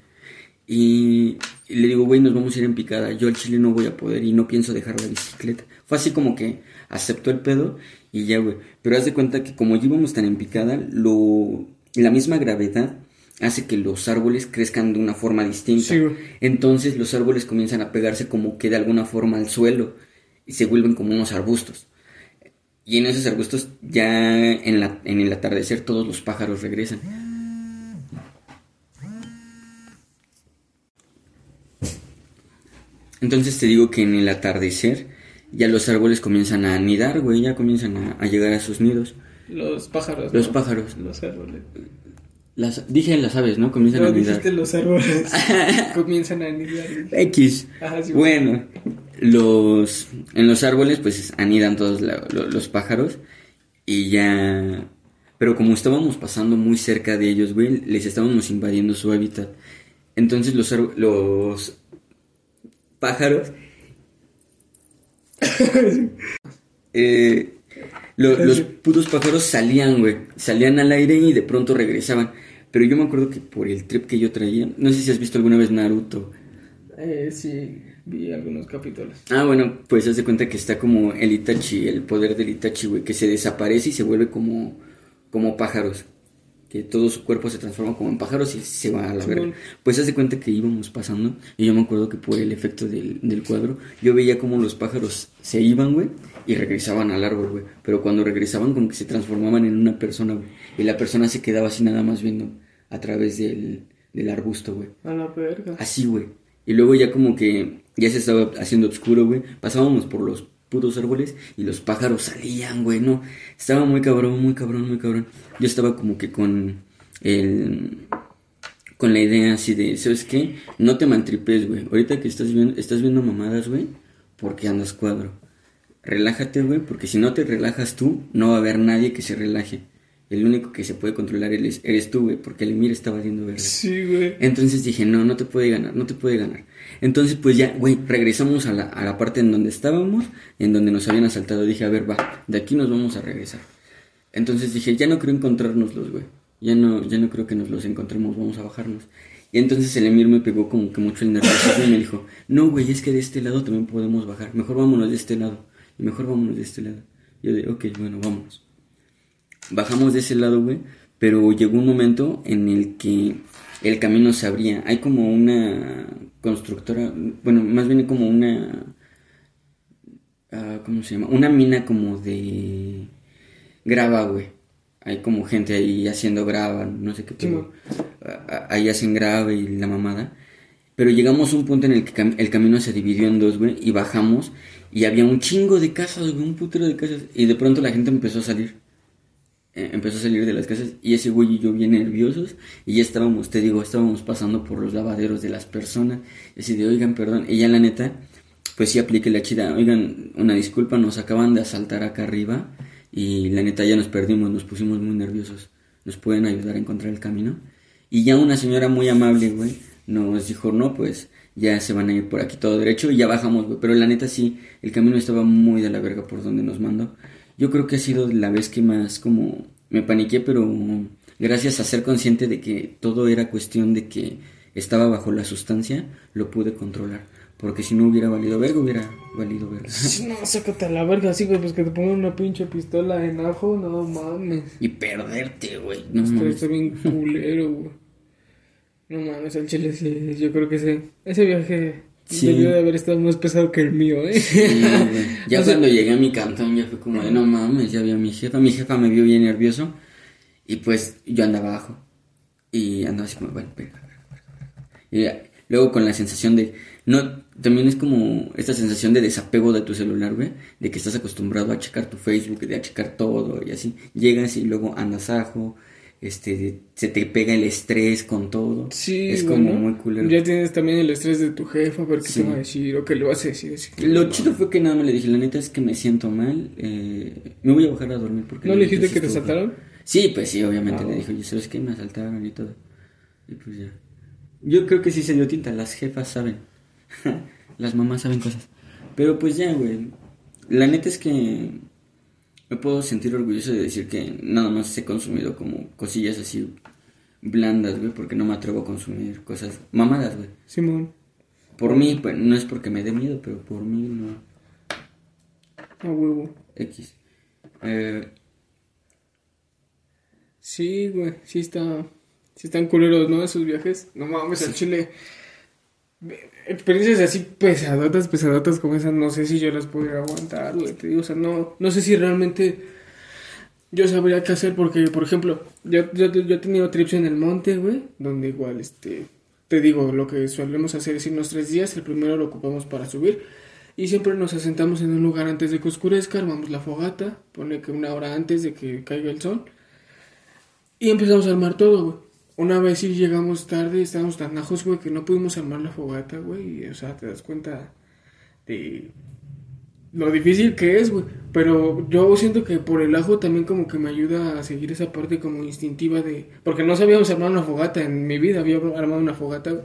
Y, le digo, güey, nos vamos a ir en picada. Yo al chile no voy a poder y no pienso dejar la bicicleta. Fue así como que aceptó el pedo y ya, güey. Pero haz de cuenta que como íbamos tan en picada, lo, la misma gravedad hace que los árboles crezcan de una forma distinta. Entonces los árboles comienzan a pegarse como que de alguna forma al suelo y se vuelven como unos arbustos. Y en esos arbustos ya en, la, en el atardecer todos los pájaros regresan. Entonces te digo que en el atardecer ya los árboles comienzan a anidar, güey, ya comienzan a, llegar a sus nidos. Los pájaros. Los pájaros. Los árboles. Las, dije las aves, ¿no? Comienzan a anidar. dijiste los árboles. comienzan a anidar. X. bueno, los en los árboles pues anidan todos los pájaros y ya pero como estábamos pasando muy cerca de ellos, güey, les estábamos invadiendo su hábitat. Entonces los los pájaros eh, los putos pájaros salían, güey, salían al aire y de pronto regresaban. Pero yo me acuerdo que por el trip que yo traía, no sé si has visto alguna vez Naruto. Eh, sí vi algunos capítulos. Ah, bueno, pues haz de cuenta que está como el Itachi, el poder del Itachi, güey, que se desaparece y se vuelve como, como pájaros. Que todo su cuerpo se transforma como en pájaros y se va a la verga. Pues haz de cuenta que íbamos pasando y yo me acuerdo que por el efecto del, del cuadro, yo veía como los pájaros se iban, güey, y regresaban al árbol, güey. Pero cuando regresaban como que se transformaban en una persona, güey. Y la persona se quedaba así nada más viendo a través del, del arbusto, güey. A la verga. Así, güey. Y luego ya como que ya se estaba haciendo oscuro, güey. Pasábamos por los putos árboles y los pájaros salían, güey, no. Estaba muy cabrón, muy cabrón, muy cabrón. Yo estaba como que con el con la idea así de, ¿sabes qué? No te mantripes, güey. Ahorita que estás viendo estás viendo mamadas, güey, porque andas cuadro. Relájate, güey, porque si no te relajas tú, no va a haber nadie que se relaje el único que se puede controlar eres, eres tú, güey, porque el Emir está valiendo verga. Sí, güey. Entonces dije, no, no te puede ganar, no te puede ganar. Entonces, pues ya, güey, regresamos a la, a la parte en donde estábamos, en donde nos habían asaltado. Dije, a ver, va, de aquí nos vamos a regresar. Entonces dije, ya no creo encontrárnoslos, güey. Ya no, ya no creo que nos los encontremos, vamos a bajarnos. Y entonces el Emir me pegó como que mucho el nervioso y me dijo, no, güey, es que de este lado también podemos bajar. Mejor vámonos de este lado. Mejor vámonos de este lado. yo de, ok, bueno, vamos bajamos de ese lado, güey, pero llegó un momento en el que el camino se abría. Hay como una constructora, bueno, más bien como una, uh, ¿cómo se llama? Una mina como de grava, güey. Hay como gente ahí haciendo grava, no sé qué, pero ahí hacen grava y la mamada. Pero llegamos a un punto en el que el camino se dividió en dos, güey, y bajamos y había un chingo de casas, un putero de casas. Y de pronto la gente empezó a salir. Eh, empezó a salir de las casas y ese güey y yo bien nerviosos y ya estábamos, te digo, estábamos pasando por los lavaderos de las personas y así de, oigan, perdón, y ya la neta, pues sí aplique la chida, oigan, una disculpa, nos acaban de asaltar acá arriba y la neta ya nos perdimos, nos pusimos muy nerviosos, nos pueden ayudar a encontrar el camino y ya una señora muy amable, güey, nos dijo, no, pues ya se van a ir por aquí todo derecho y ya bajamos, güey, pero la neta sí, el camino estaba muy de la verga por donde nos mandó yo creo que ha sido la vez que más como me paniqué, pero gracias a ser consciente de que todo era cuestión de que estaba bajo la sustancia, lo pude controlar. Porque si no hubiera valido verga, hubiera valido verga. No, sácate a la verga, así, güey, pues que te pongan una pinche pistola en ajo, no mames. Y perderte, güey, no Esto mames. Está bien culero, güey. No mames, el chile sí, yo creo que ese, ese viaje Sí. Debió de haber estado más pesado que el mío, ¿eh? ya cuando llegué a mi cantón ya fue como de, no mames, ya vi a mi jefa. Mi jefa me vio bien nervioso y pues yo andaba abajo. Y andaba así como, bueno, Y luego con la sensación de, no, también es como esta sensación de desapego de tu celular, güey, de que estás acostumbrado a checar tu Facebook, de a checar todo y así. Llegas y luego andas ajo, este, se te pega el estrés con todo. Sí, es bueno, como muy culero. Ya tienes también el estrés de tu jefa, ver qué te va a decir o qué le vas a decir. así que- Lo chido fue que nada me le dije, la neta es que me siento mal, eh, me voy a bajar a dormir porque... ¿No le dijiste que te asaltaron? feo". Sí, pues sí, obviamente Ah, le dije, oye, ¿sabes qué? Me asaltaron y todo. Y pues ya. Yo creo que sí se dio tinta, las jefas saben. las mamás saben cosas. Pero pues ya, güey. La neta es que me puedo sentir orgulloso de decir que nada más he consumido como cosillas así blandas, güey, porque no me atrevo a consumir cosas mamadas, güey. Simón. Por mí, pues no es porque me dé miedo, pero por mí no. A huevo. X. Eh, Sí, güey, sí está. Sí están culeros, ¿no? Esos viajes. No mames, al Chile. Experiencias así pesadotas, pesadotas como esas, no sé si yo las podría aguantar, güey. Te digo, o sea, no, no sé si realmente yo sabría qué hacer porque, por ejemplo, yo, yo, yo he tenido trips en el monte, güey, donde igual, este, te digo, lo que solemos hacer es irnos tres días, el primero lo ocupamos para subir y siempre nos asentamos en un lugar antes de que oscurezca, armamos la fogata, pone que una hora antes de que caiga el sol y empezamos a armar todo, güey. Una vez sí llegamos tarde, estábamos tan ajos, güey, que no pudimos armar la fogata, güey. y, O sea, te das cuenta de lo difícil que es, güey. Pero yo siento que por el ajo también como que me ayuda a seguir esa parte como instintiva de... Porque no sabíamos armar una fogata en mi vida, había armado una fogata, güey.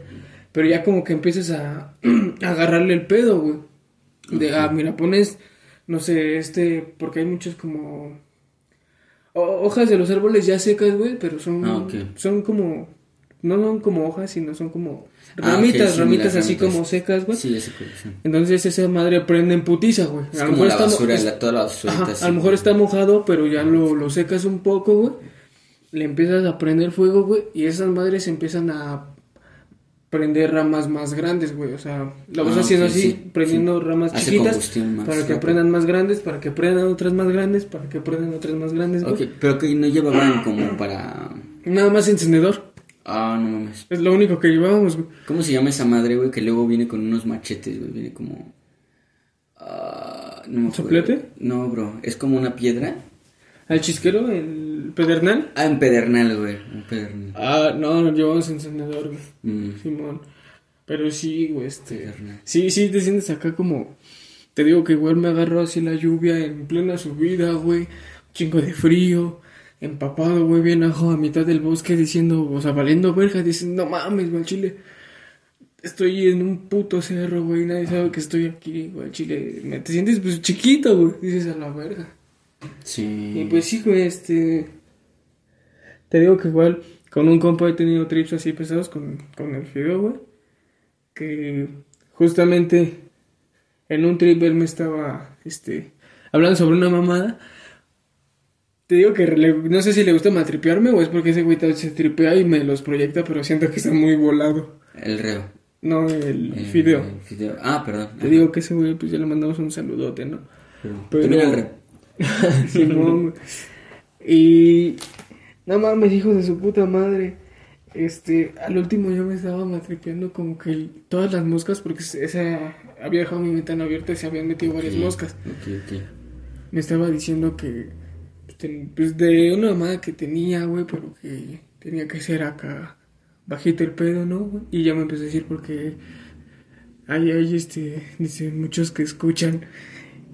Pero ya como que empiezas a, a agarrarle el pedo, güey. De, ah, mira, pones, no sé, este, porque hay muchos como hojas de los árboles ya secas, güey, pero son, Ah, son como, no son como hojas, sino son como Ah, ramitas, sí, ramitas así ramitas. como secas, güey. sí, colección. Entonces esa madre prende en putiza, güey. A lo mejor la está basura, es- la- toda la basurita Ajá, así. a lo mejor está mojado, pero ya lo, lo secas un poco, güey. Le empiezas a prender fuego, güey, y esas madres empiezan a prender ramas más grandes, güey. O sea, lo vas Ah, haciendo así, sí, prendiendo sí. ramas Hace chiquitas para que rápido. prendan más grandes, para que prendan otras más grandes, para que prendan otras más grandes. Ok, pero que no llevaban como para... Nada más encendedor. Ah, no mames. Es lo único que llevábamos, güey. ¿Cómo se llama esa madre, güey? Que luego viene con unos machetes, güey. Viene como... No. ¿Soplete? No, bro. Es como una piedra. Al chisquero, el pedernal. Ah, un pedernal, güey. Un pedernal. Ah, no, no llevamos encendedor, güey. Mm. Simón. Pero sí, güey, este. Pedernal. Sí, sí, te sientes acá como. Te digo que igual me agarró así la lluvia en plena subida, güey. Chingo de frío. Empapado, güey, bien ajo a mitad del bosque diciendo, o sea, valiendo verga, diciendo, no mames, güey, chile. Estoy en un puto cerro, güey, nadie sabe que estoy aquí, güey, chile. Me- Te sientes pues chiquito, güey, dices a la verga. Sí. Y pues sí, güey, este. Te digo que igual con un compa he tenido trips así pesados con, con el fideo, güey. Que justamente en un trip él me estaba, este, hablando sobre una mamada. Te digo que le- no sé si le gusta maltripearme o es porque ese güey se tripea y me los proyecta, pero siento que está muy volado. El reo. No, el El- fideo. el fideo. Ah, perdón. Te digo que ese güey, pues ya le mandamos un saludote, ¿no? Pero, Pero- También el reo. Simón, güey. Y no mames, hijo de su puta madre. Este, al último yo me estaba matripeando como que todas las moscas, porque esa había dejado mi ventana abierta y se habían metido varias moscas. Ok, ok. Me estaba diciendo que, pues, pues de una mamada que tenía, güey, pero que tenía que ser acá bajito el pedo, ¿no? Y ya me empezó a decir porque hay, hay, este, dice, muchos que escuchan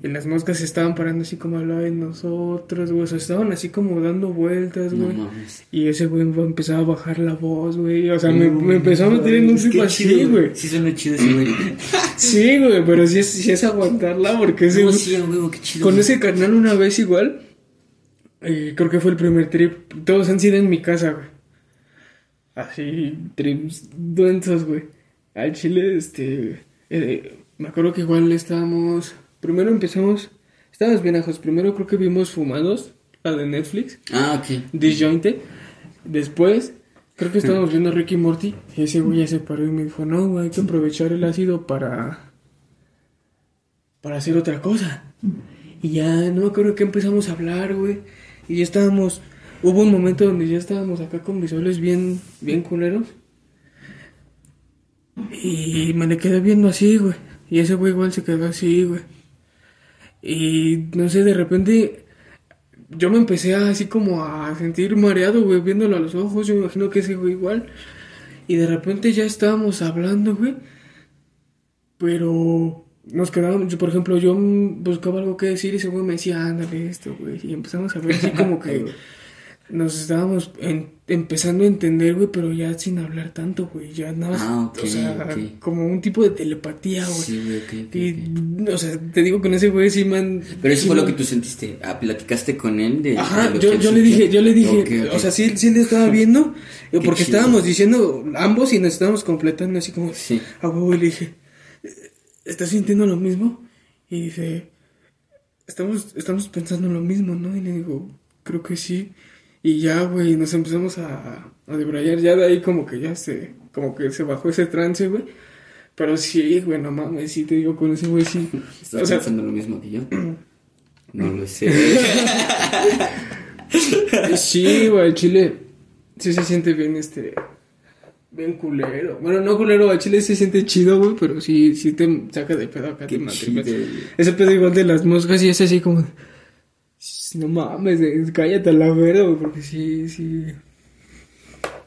y las moscas se estaban parando así como al lado de nosotros, güey, o sea, estaban así como dando vueltas, No güey. mames. y ese güey empezaba a bajar la voz, güey, o sea, me, No, me empezó a meter en un tipo así, güey. Sí, suena chido ese güey. Sí, güey, pero sí es, sí es aguantarla porque ese No, sí, güey, qué chido. con güey. ese carnal una vez igual, eh, creo que fue el primer trip. Todos han sido en mi casa, güey. Así, trips duentos, güey. Al chile, este. eh, me acuerdo que igual estábamos. Primero empezamos. Estábamos bien ajos. Primero creo que vimos Fumados, la de Netflix, Ah, ok. Disjointed. Después, creo que estábamos viendo Ricky Morty. Y ese güey ya se paró y me dijo: No, güey, hay que aprovechar el ácido para. para hacer otra cosa. Y ya no me acuerdo que empezamos a hablar, güey. Y ya estábamos. Hubo un momento donde ya estábamos acá con visuales bien, bien culeros. Y me le quedé viendo así, güey. Y ese güey igual se quedó así, güey. Y no sé, de repente yo me empecé así como a sentir mareado, güey, viéndolo a los ojos. Yo me imagino que ese güey igual. Y de repente ya estábamos hablando, güey. Pero nos quedábamos, yo, por ejemplo, yo buscaba algo que decir y ese güey me decía, ándale esto, güey. Y empezamos a ver así como que nos estábamos en- empezando a entender, güey, pero ya sin hablar tanto, güey. Ya nada más, Ah, ok, o sea, como un tipo de telepatía, güey. Sí, güey, ok, ok, Y, o sea, te digo con ese güey sí man. Pero eso sí fue lo que tú sentiste. Ah, platicaste con él de. Ajá, yo, yo le dije, yo le dije, o sea, sí, sí le estaba viendo, porque chido. estábamos diciendo ambos y nos estábamos completando así como, Sí. a huevo, y le dije, ¿estás sintiendo lo mismo? Y dice, estamos, estamos pensando lo mismo, ¿no? Y le digo, creo que sí. Y ya, güey, nos empezamos a, a debrayar, ya de ahí como que ya se, como que se bajó ese trance, güey. Pero sí, güey, no mames, sí te digo, con ese güey sí. ¿Estás O sea, pensando lo mismo que yo? No lo sé. Sí, güey, chile sí se siente bien, este, bien culero. Bueno, no culero, el chile se siente chido, güey, pero sí, sí te saca de pedo acá. Qué te chido. Ese pedo igual de las moscas y es así como, no mames, eh, cállate a la verga, güey, porque sí, sí.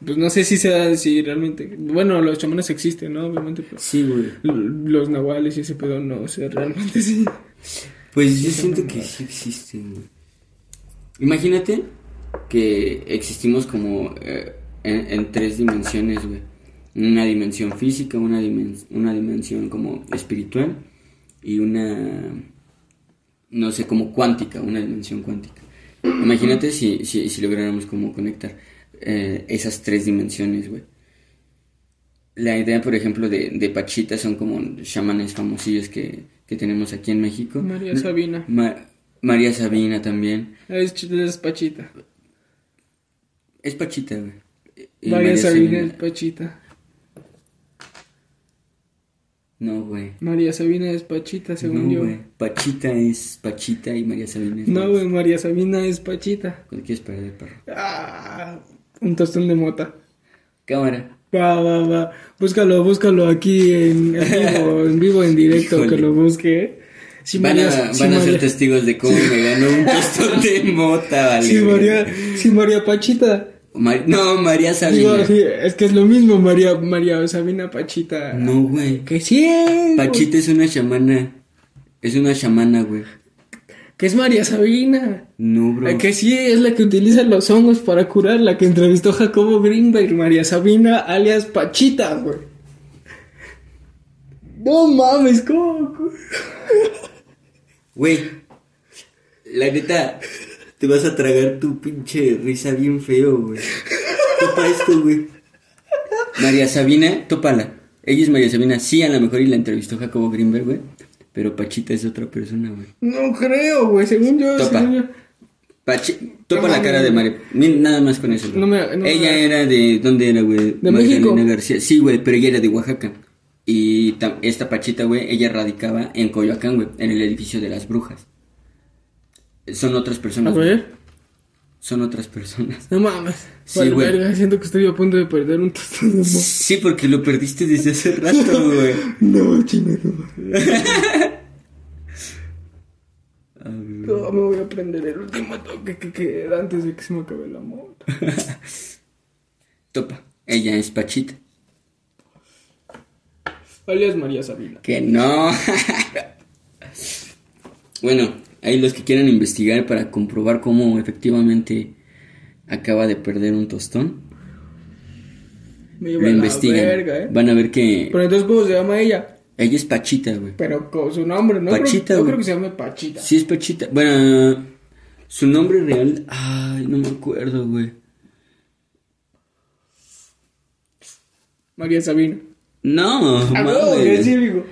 Pues no sé si sea, si realmente, bueno, los chamanes existen, ¿no? Obviamente, pero Sí, güey. los nahuales y ese pedo no, o sea, realmente sí. Pues yo siento que sí existen, güey. Imagínate que existimos como eh, en, en tres dimensiones, güey. Una dimensión física, una, dimen- una dimensión como espiritual y una, no sé, como cuántica, una dimensión cuántica. Imagínate si, si, si lográramos como conectar eh, esas tres dimensiones, güey. La idea, por ejemplo, de, de Pachita son como chamanes famosillos que, que tenemos aquí en México. María Sabina. Ma- María Sabina también. Es, ch- es Pachita. Es Pachita, güey. Y María Sabina es Pachita. No, güey. María Sabina es Pachita, según No, yo. güey. Pachita es Pachita y María Sabina es. No, güey, María Sabina es Pachita. ¿Cuándo quieres perder, perro? Ah, un tostón de mota. Cámara. Va, va, va. Búscalo, búscalo aquí en, en vivo, en vivo, en directo, Híjole. que lo busque. Si van a, María- si van a María- ser testigos de cómo me ganó un tostón de mota, vale. Si María, si María Pachita. Mar- no, María Sabina. sí, es que es lo mismo, María, María Sabina Pachita. No, güey. Que sí es. Pachita es una chamana. Es una chamana, güey. Que es María Sabina. No, bro. Ay, Que sí, es la que utiliza los hongos para curar, la que entrevistó Jacobo Greenberg, María Sabina, alias Pachita, güey. No mames, cómo? Güey, la neta, te vas a tragar tu pinche risa bien feo, güey. Topa esto, güey. María Sabina, tópala. Ella es María Sabina, sí, a lo mejor y la entrevistó Jacobo Greenberg, güey. Pero Pachita es otra persona, güey. No creo, güey, según yo, Topa. según yo. Pachi- topa No la cara de. María. Mira, Nada más con eso. güey. No me- no me- ella era de. ¿Dónde era, güey? De Magdalena México. García. Sí, güey, pero ella era de Oaxaca. Y esta Pachita, güey, ella radicaba en Coyoacán, güey, en el edificio de las brujas. Son otras A personas. güey. ver, Son otras personas. no mames. Sí, Vale, güey. verga, siento que estoy a punto de perder un tostón de mo- Sí, porque lo perdiste desde hace rato, güey. No, chingado. No, me voy a prender el último toque que queda antes de que se me acabe la moto. Topa. Ella es Pachita. Alias María Sabina. Que no. bueno, ahí los que quieran investigar para comprobar cómo efectivamente acaba de perder un tostón, Me lo investigan. verga, eh. Van a ver que Pero entonces, ¿cómo se llama ella? ella es Pachita, güey. Pero con su nombre, ¿no? Pachita, creo, no creo que se llame Pachita. Sí es Pachita. Bueno, su nombre real, ay, no me acuerdo, güey. María Sabina. No, Ah, no, mames. que sí, digo.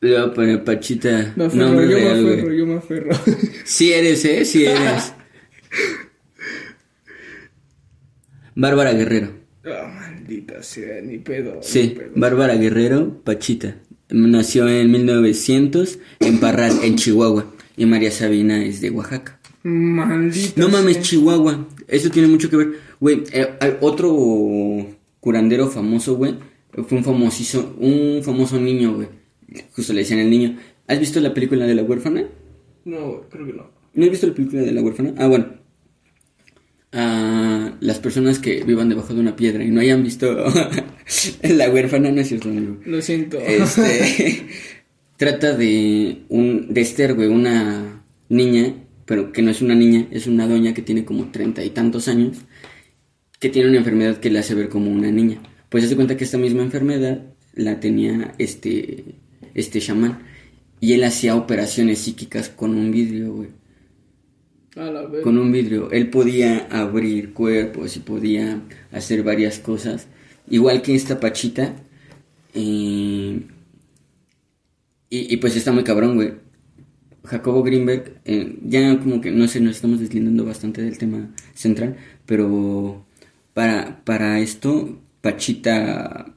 A poner Pachita. Me aferro, nombre yo me real, aferro, güey. yo me aferro. Sí eres, ¿eh? Sí eres. Bárbara Guerrero. Ah, maldita sea, ni pedo. ni Sí, pedo. Bárbara Guerrero Pachita. Nació en 1900 en Parral, en Chihuahua. Y María Sabina es de Oaxaca. Maldita No mames. Chihuahua. Eso tiene mucho que ver. Güey, eh, otro curandero famoso, güey. Fue un famosísimo, un famoso niño, güey. Justo le decían el niño. ¿Has visto la película de la huérfana? No, creo que no. ¿No has visto la película de la huérfana? Ah, bueno. A las personas que vivan debajo de una piedra y no hayan visto la huérfana, no es cierto, amigo. Lo siento. Este, trata de un de Esther, güey, una niña, pero que no es una niña, es una doña que tiene como treinta y tantos años, que tiene una enfermedad que la hace ver como una niña. Pues se cuenta que esta misma enfermedad la tenía este este chamán y él hacía operaciones psíquicas con un vidrio, güey. A la vez. Con un vidrio. Él podía abrir cuerpos y podía hacer varias cosas. Igual que esta pachita. eh, y, y pues está muy cabrón, güey. Jacobo Greenberg, eh, ya como que, no sé, nos estamos deslindando bastante del tema central, pero para, para esto, Pachita,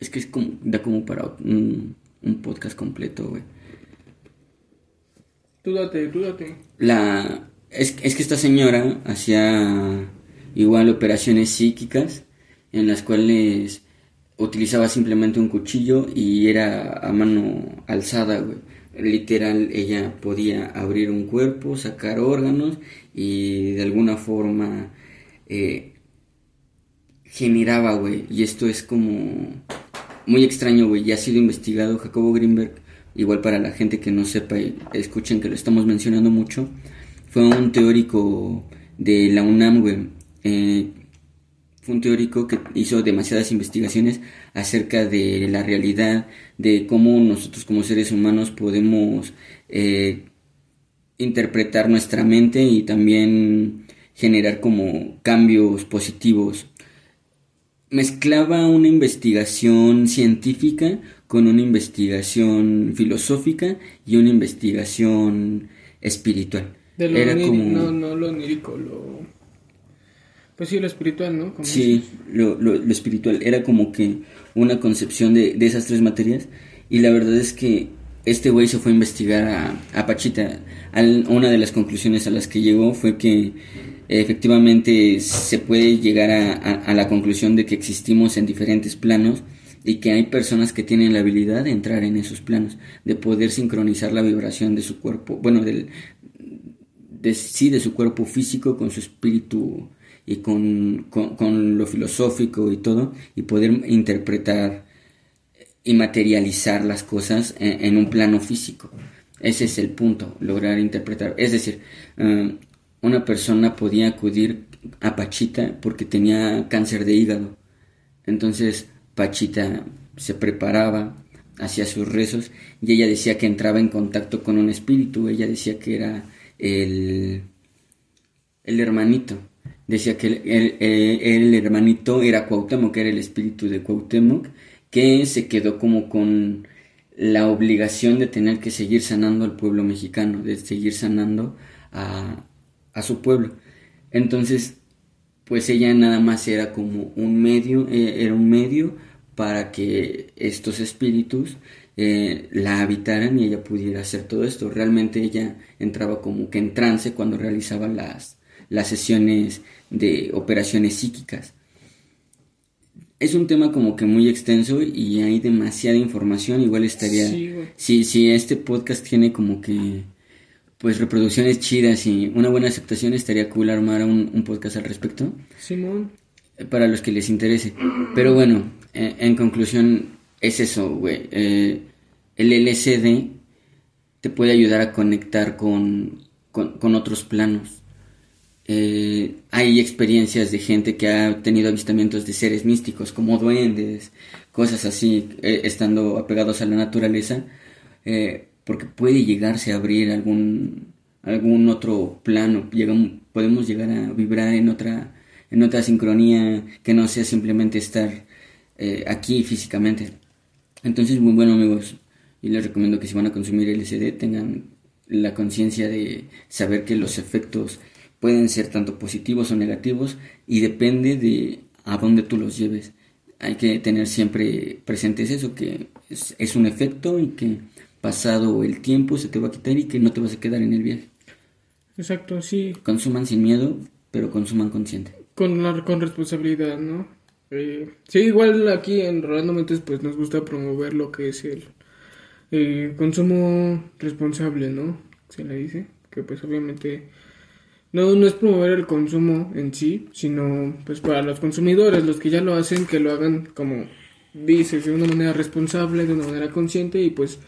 es que es como, da como para un, un podcast completo, güey. Tú date, tú date. La, es, es que esta señora hacía igual operaciones psíquicas en las cuales utilizaba simplemente un cuchillo y era a mano alzada, güey. Literal, ella podía abrir un cuerpo, sacar órganos y de alguna forma eh, generaba, güey. Y esto es como muy extraño, güey. Ya ha sido investigado. Jacobo Greenberg, igual para la gente que no sepa escuchen que lo estamos mencionando mucho, fue un teórico de la UNAM, güey. Eh, fue un teórico que hizo demasiadas investigaciones acerca de la realidad, de cómo nosotros como seres humanos podemos eh, interpretar nuestra mente y también generar como cambios positivos. Mezclaba una investigación científica con una investigación filosófica y una investigación espiritual. De lo Era onírico, como... no, no lo onírico, lo... Pues sí, lo espiritual, ¿no? Como Sí, lo, lo, lo espiritual. Era como que una concepción de, de esas tres materias. Y la verdad es que este güey se fue a investigar a, a Pachita. Al- una de las conclusiones a las que llegó fue que efectivamente se puede llegar a, a- la conclusión de que existimos en diferentes planos y que hay personas que tienen la habilidad de entrar en esos planos, de poder sincronizar la vibración de su cuerpo, bueno, del, de, sí, de su cuerpo físico con su espíritu y con, con, con lo filosófico y todo, y poder interpretar y materializar las cosas en, en un plano físico. Ese es el punto, lograr interpretar. Es decir, eh, una persona podía acudir a Pachita porque tenía cáncer de hígado. Entonces Pachita se preparaba, hacía sus rezos y ella decía que entraba en contacto con un espíritu. Ella decía que era el, el hermanito. Decía que el, el- el- hermanito era Cuauhtémoc, que era el espíritu de Cuauhtémoc, que se quedó como con la obligación de tener que seguir sanando al pueblo mexicano, de seguir sanando a, a su pueblo. Entonces, pues ella nada más era como un medio, eh, era un medio para que estos espíritus eh, la habitaran y ella pudiera hacer todo esto. Realmente ella entraba como que en trance cuando realizaba las, las sesiones de operaciones psíquicas. Es un tema como que muy extenso y hay demasiada información. Igual estaría... Sí, si, si este podcast tiene como que pues reproducciones chidas y una buena aceptación, estaría cool armar un, un podcast al respecto Simón. para los que les interese. Pero bueno, eh, en conclusión, es eso, güey. Eh, el LCD te puede ayudar a conectar con, con, con otros planos. Eh, hay experiencias de gente que ha tenido avistamientos de seres místicos, como duendes, cosas así, eh, estando apegados a la naturaleza, eh, porque puede llegarse a abrir algún, algún otro plano, llegamos, podemos llegar a vibrar en otra, en otra sincronía que no sea simplemente estar eh, aquí físicamente. Entonces, muy bueno amigos, y les recomiendo que si van a consumir LSD tengan la conciencia de saber que los efectos pueden ser tanto positivos o negativos y depende de a dónde tú los lleves. Hay que tener siempre presentes eso, que es, es un efecto y que pasado el tiempo se te va a quitar y que no te vas a quedar en el viaje. Exacto, sí. Consuman sin miedo, pero consuman consciente. Con, la, con responsabilidad, ¿no? Eh, sí, igual aquí en Rolando Mentes pues nos gusta promover lo que es el eh, consumo responsable, ¿no? Se le dice. porque pues obviamente no, no es promover el consumo en sí, sino pues para los consumidores, los que ya lo hacen, que lo hagan como dices, de una manera responsable, de una manera consciente y pues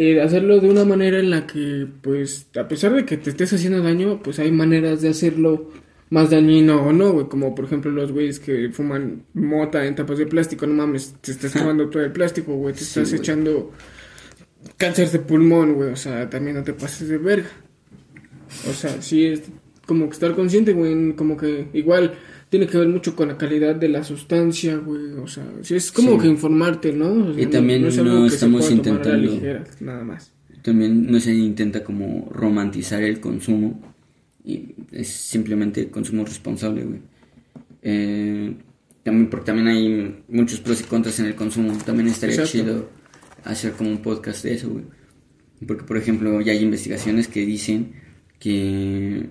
eh, hacerlo de una manera en la que pues a pesar de que te estés haciendo daño, pues hay maneras de hacerlo más dañino o no, güey, como por ejemplo los güeyes que fuman mota en tapas de plástico, no mames, te estás tomando todo el plástico, güey, te estás echando cáncer de pulmón, güey, o sea, también no te pases de verga. O sea, sí es como que estar consciente, güey, como que igual tiene que ver mucho con la calidad de la sustancia, güey, o sea, es como Sí. que informarte, ¿no? O sea, Y también es algo no que se estamos pueda tomar a la intentando- ligera, nada más. También no se intenta como romantizar el consumo y es simplemente consumo responsable, güey. Eh, también porque también hay muchos pros y contras en el consumo. También estaría Exacto. chido hacer como un podcast de eso, güey. Porque por ejemplo ya hay investigaciones que dicen que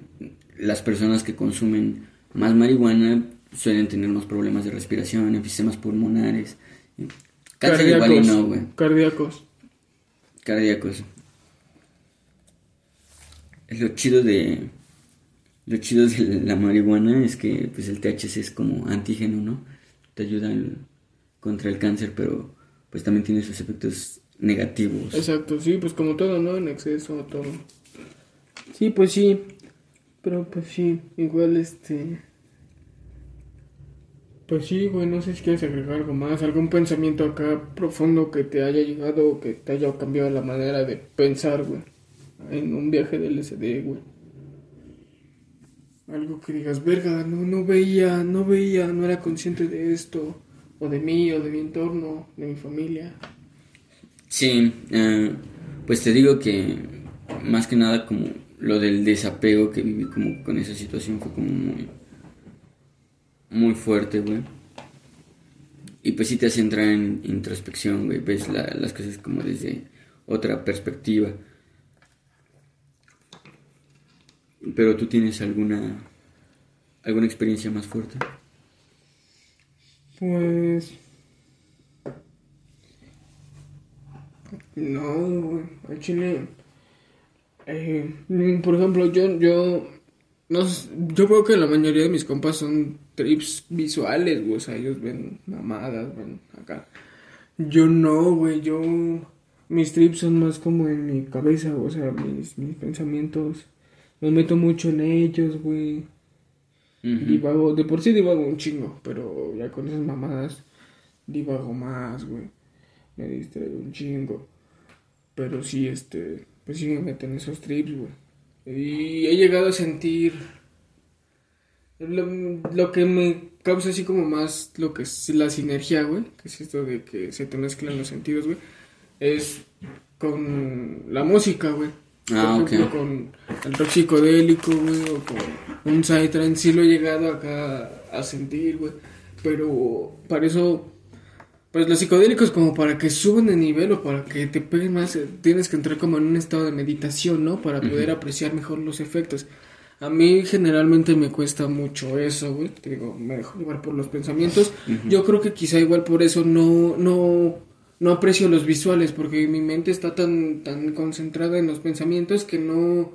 las personas que consumen más marihuana suelen tener unos problemas de respiración, enfisemas pulmonares. Cáncer igual y no, güey cardíacos. cardíacos. Lo chido de lo chido de la marihuana es que pues el THC es como antígeno, ¿no? Te ayuda el- contra el cáncer, pero pues también tiene sus efectos negativos. Exacto, sí, pues como todo, ¿no? En exceso, todo. Sí, pues sí. Pero pues sí, igual este. Pues sí, güey, no sé si quieres agregar algo más, algún pensamiento acá profundo que te haya llegado o que te haya cambiado la manera de pensar, güey. En un viaje del LSD, güey. Algo que digas, verga, no, no veía, no veía, no era consciente de esto, o de mí, o de mi entorno, de mi familia. Sí, eh, pues te digo que más que nada como lo del desapego que viví como con esa situación fue como muy muy fuerte, güey. Y pues sí te hace entrar en introspección, güey, ves la- las cosas como desde otra perspectiva. Pero tú tienes alguna alguna experiencia más fuerte. Pues. No, güey. Al chile. eh, por ejemplo, yo. yo no yo creo que la mayoría de mis compas son trips visuales, güey. O sea, ellos ven mamadas, ven acá. Yo no, güey. Yo. Mis trips son más como en mi cabeza, o sea, mis, mis pensamientos. Me meto mucho en ellos, güey. Ujú. Divago, de por sí divago un chingo, pero ya con esas mamadas divago más, güey. Me distraigo un chingo. Pero sí, este, pues sí me meto en esos trips, güey. Y he llegado a sentir lo, lo que me causa así como más lo que es la sinergia, güey, que es esto de que se te mezclan los sentidos, güey, es con la música, güey. Ah, Por ejemplo, ok. con el rock psicodélico, güey, o con un psytrance, sí lo he llegado acá a sentir, güey. Pero para eso, pues los psicodélicos como para que suban de nivel o para que te peguen más, eh, tienes que entrar como en un estado de meditación, ¿no? Para poder apreciar mejor los efectos. A mí generalmente me cuesta mucho eso, güey. Te digo, me dejo llevar por los pensamientos. Yo creo que quizá igual por eso no, no, no aprecio los visuales, porque mi mente está tan, tan concentrada en los pensamientos que no,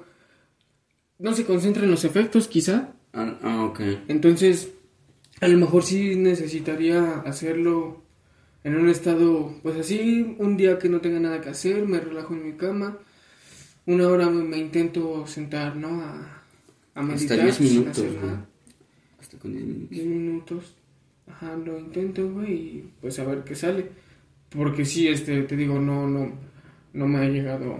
no se concentra en los efectos, quizá. Ah, ah, ok. Entonces, a lo mejor sí necesitaría hacerlo en un estado, pues así, un día que no tenga nada que hacer, me relajo en mi cama, una hora me, me intento sentar, ¿no? A, a meditar. Hasta 10 sin minutos, güey. Hasta con 10 minutos. 10 minutos. Ajá, lo intento, güey, y pues a ver qué sale. Porque sí, este, te digo, no, no, no me ha llegado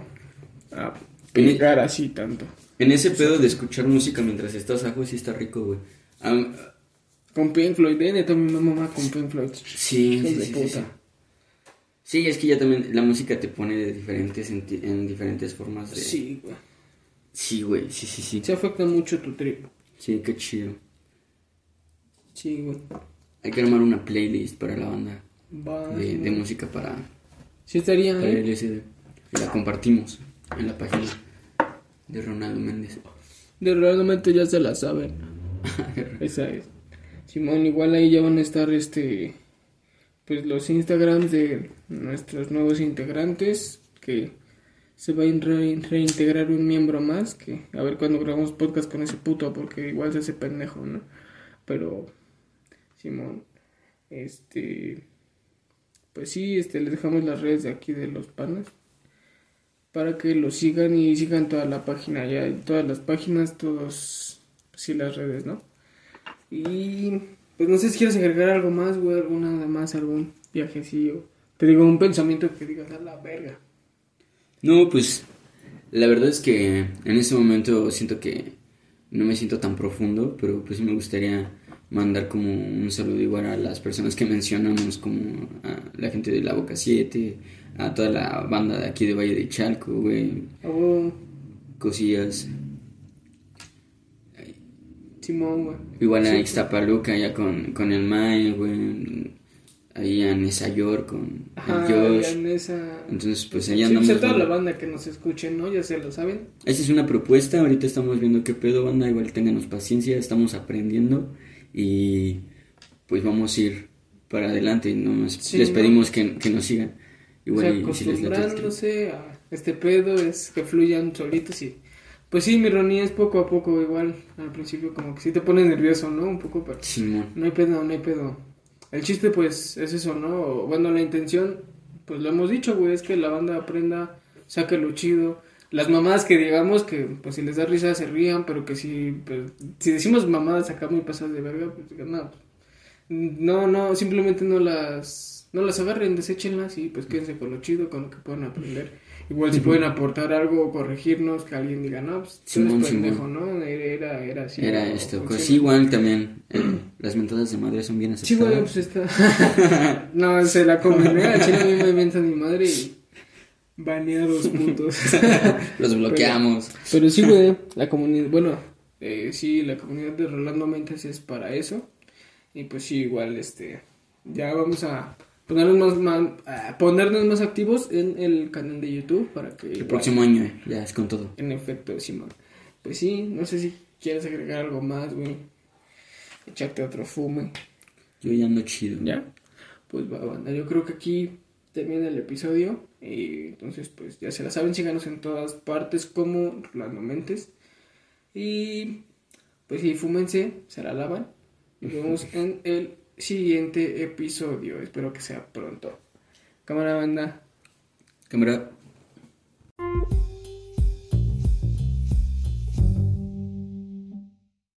a pegar así tanto. En ese pedo de escuchar música mientras estás ajo sí está rico, güey. Ah, Con Pink Floyd, eh, neta, mi mamá con Pink Floyd. sí, sí, sí, puta. sí, sí. Es que ya también la música te pone de diferentes en diferentes formas de... Sí, güey. Sí, güey, sí, sí, sí. Se afecta mucho tu trip. Sí, qué chido. Sí, güey. Hay que armar una playlist para la banda de, de música para, Sí estaría, para eh. el LSD. Y la compartimos en la página de Ronaldo Méndez. De realmente ya se la saben. Esa es. Simón, igual ahí ya van a estar este pues los Instagrams de nuestros nuevos integrantes que se va a re- reintegrar un miembro más, que a ver cuando grabamos podcast con ese puto, porque igual se hace pendejo, ¿no? Pero, Simón, este, pues sí, este, les dejamos las redes de aquí de los panas para que lo sigan y sigan toda la página, ya todas las páginas, todos, sí, las redes, ¿no? Y, pues no sé si quieres agregar algo más, güey, alguna más, algún viajecillo. Te digo, un pensamiento que digas a la verga. No, pues la verdad es que en ese momento siento que no me siento tan profundo, pero pues me gustaría mandar como un saludo igual a las personas que mencionamos, como a la gente de la Boca 7, a toda la banda de aquí de Valle de Chalco, güey, Oh, cosillas. Simón, güey. Igual a. Ixtapaluca, ya con, con el Mae, güey, ahí a Nesa York con Ajá, Josh. esa... Entonces, pues Sí, allá pues, andamos. a toda güey. la banda que nos escuche, ¿no? Ya se lo saben. Esa es una propuesta, ahorita estamos viendo qué pedo, banda, igual ténganos paciencia, estamos aprendiendo y pues vamos a ir para adelante y nomás Sí, les ¿no? pedimos que, que nos sigan. Igual o sea, si trip. acostumbrándose a este pedo, es que fluyan solitos y... Pues sí, mi Ronnie es poco a poco igual. Al principio como que sí te pones nervioso, ¿no? Un poco, pero... Simón. No hay pedo, no hay pedo. El chiste, pues, es eso, ¿no? Bueno, la intención, pues lo hemos dicho, güey, es que la banda aprenda, saque lo chido. Las mamadas que digamos que, pues, si les da risa se rían, pero que si, pues, si decimos mamadas acá muy pasadas de verga, pues, no, no, no, simplemente no las, no las agarren, deséchenlas y, pues, quédense con lo chido, con lo que puedan aprender. Igual si pueden aportar algo o corregirnos, que alguien diga, no, pues, tú eres Simón, pendejo. ¿no? Era, era así. Era o esto, pues sí, igual también eh, las mentadas de madre son bien Sí, güey, aceptadas. pues está. no, se la comen. ¿eh? A Chile a mí me mientan mi madre y. Baneados putos. Los bloqueamos. Pero sí, güey, la comunidad. Bueno, eh, sí, la comunidad de Rolando Mentes es para eso. Y pues sí, igual, este. Ya vamos a ponernos más, más- a ponernos más activos en el canal de YouTube para que. El igual- próximo año, eh, ya es con todo. En efecto, Simón. Pues sí, no sé si quieres agregar algo más, güey. Echarte otro fume. Yo ya ando chido. ¿Ya? Pues va, banda. Yo creo que aquí termina el episodio. Y entonces, pues ya se la saben. Síganos en todas partes como Rolando Mentes. Y pues sí, fúmense, se la lavan. Nos vemos en el siguiente episodio. Espero que sea pronto. Cámara, banda. Cámara.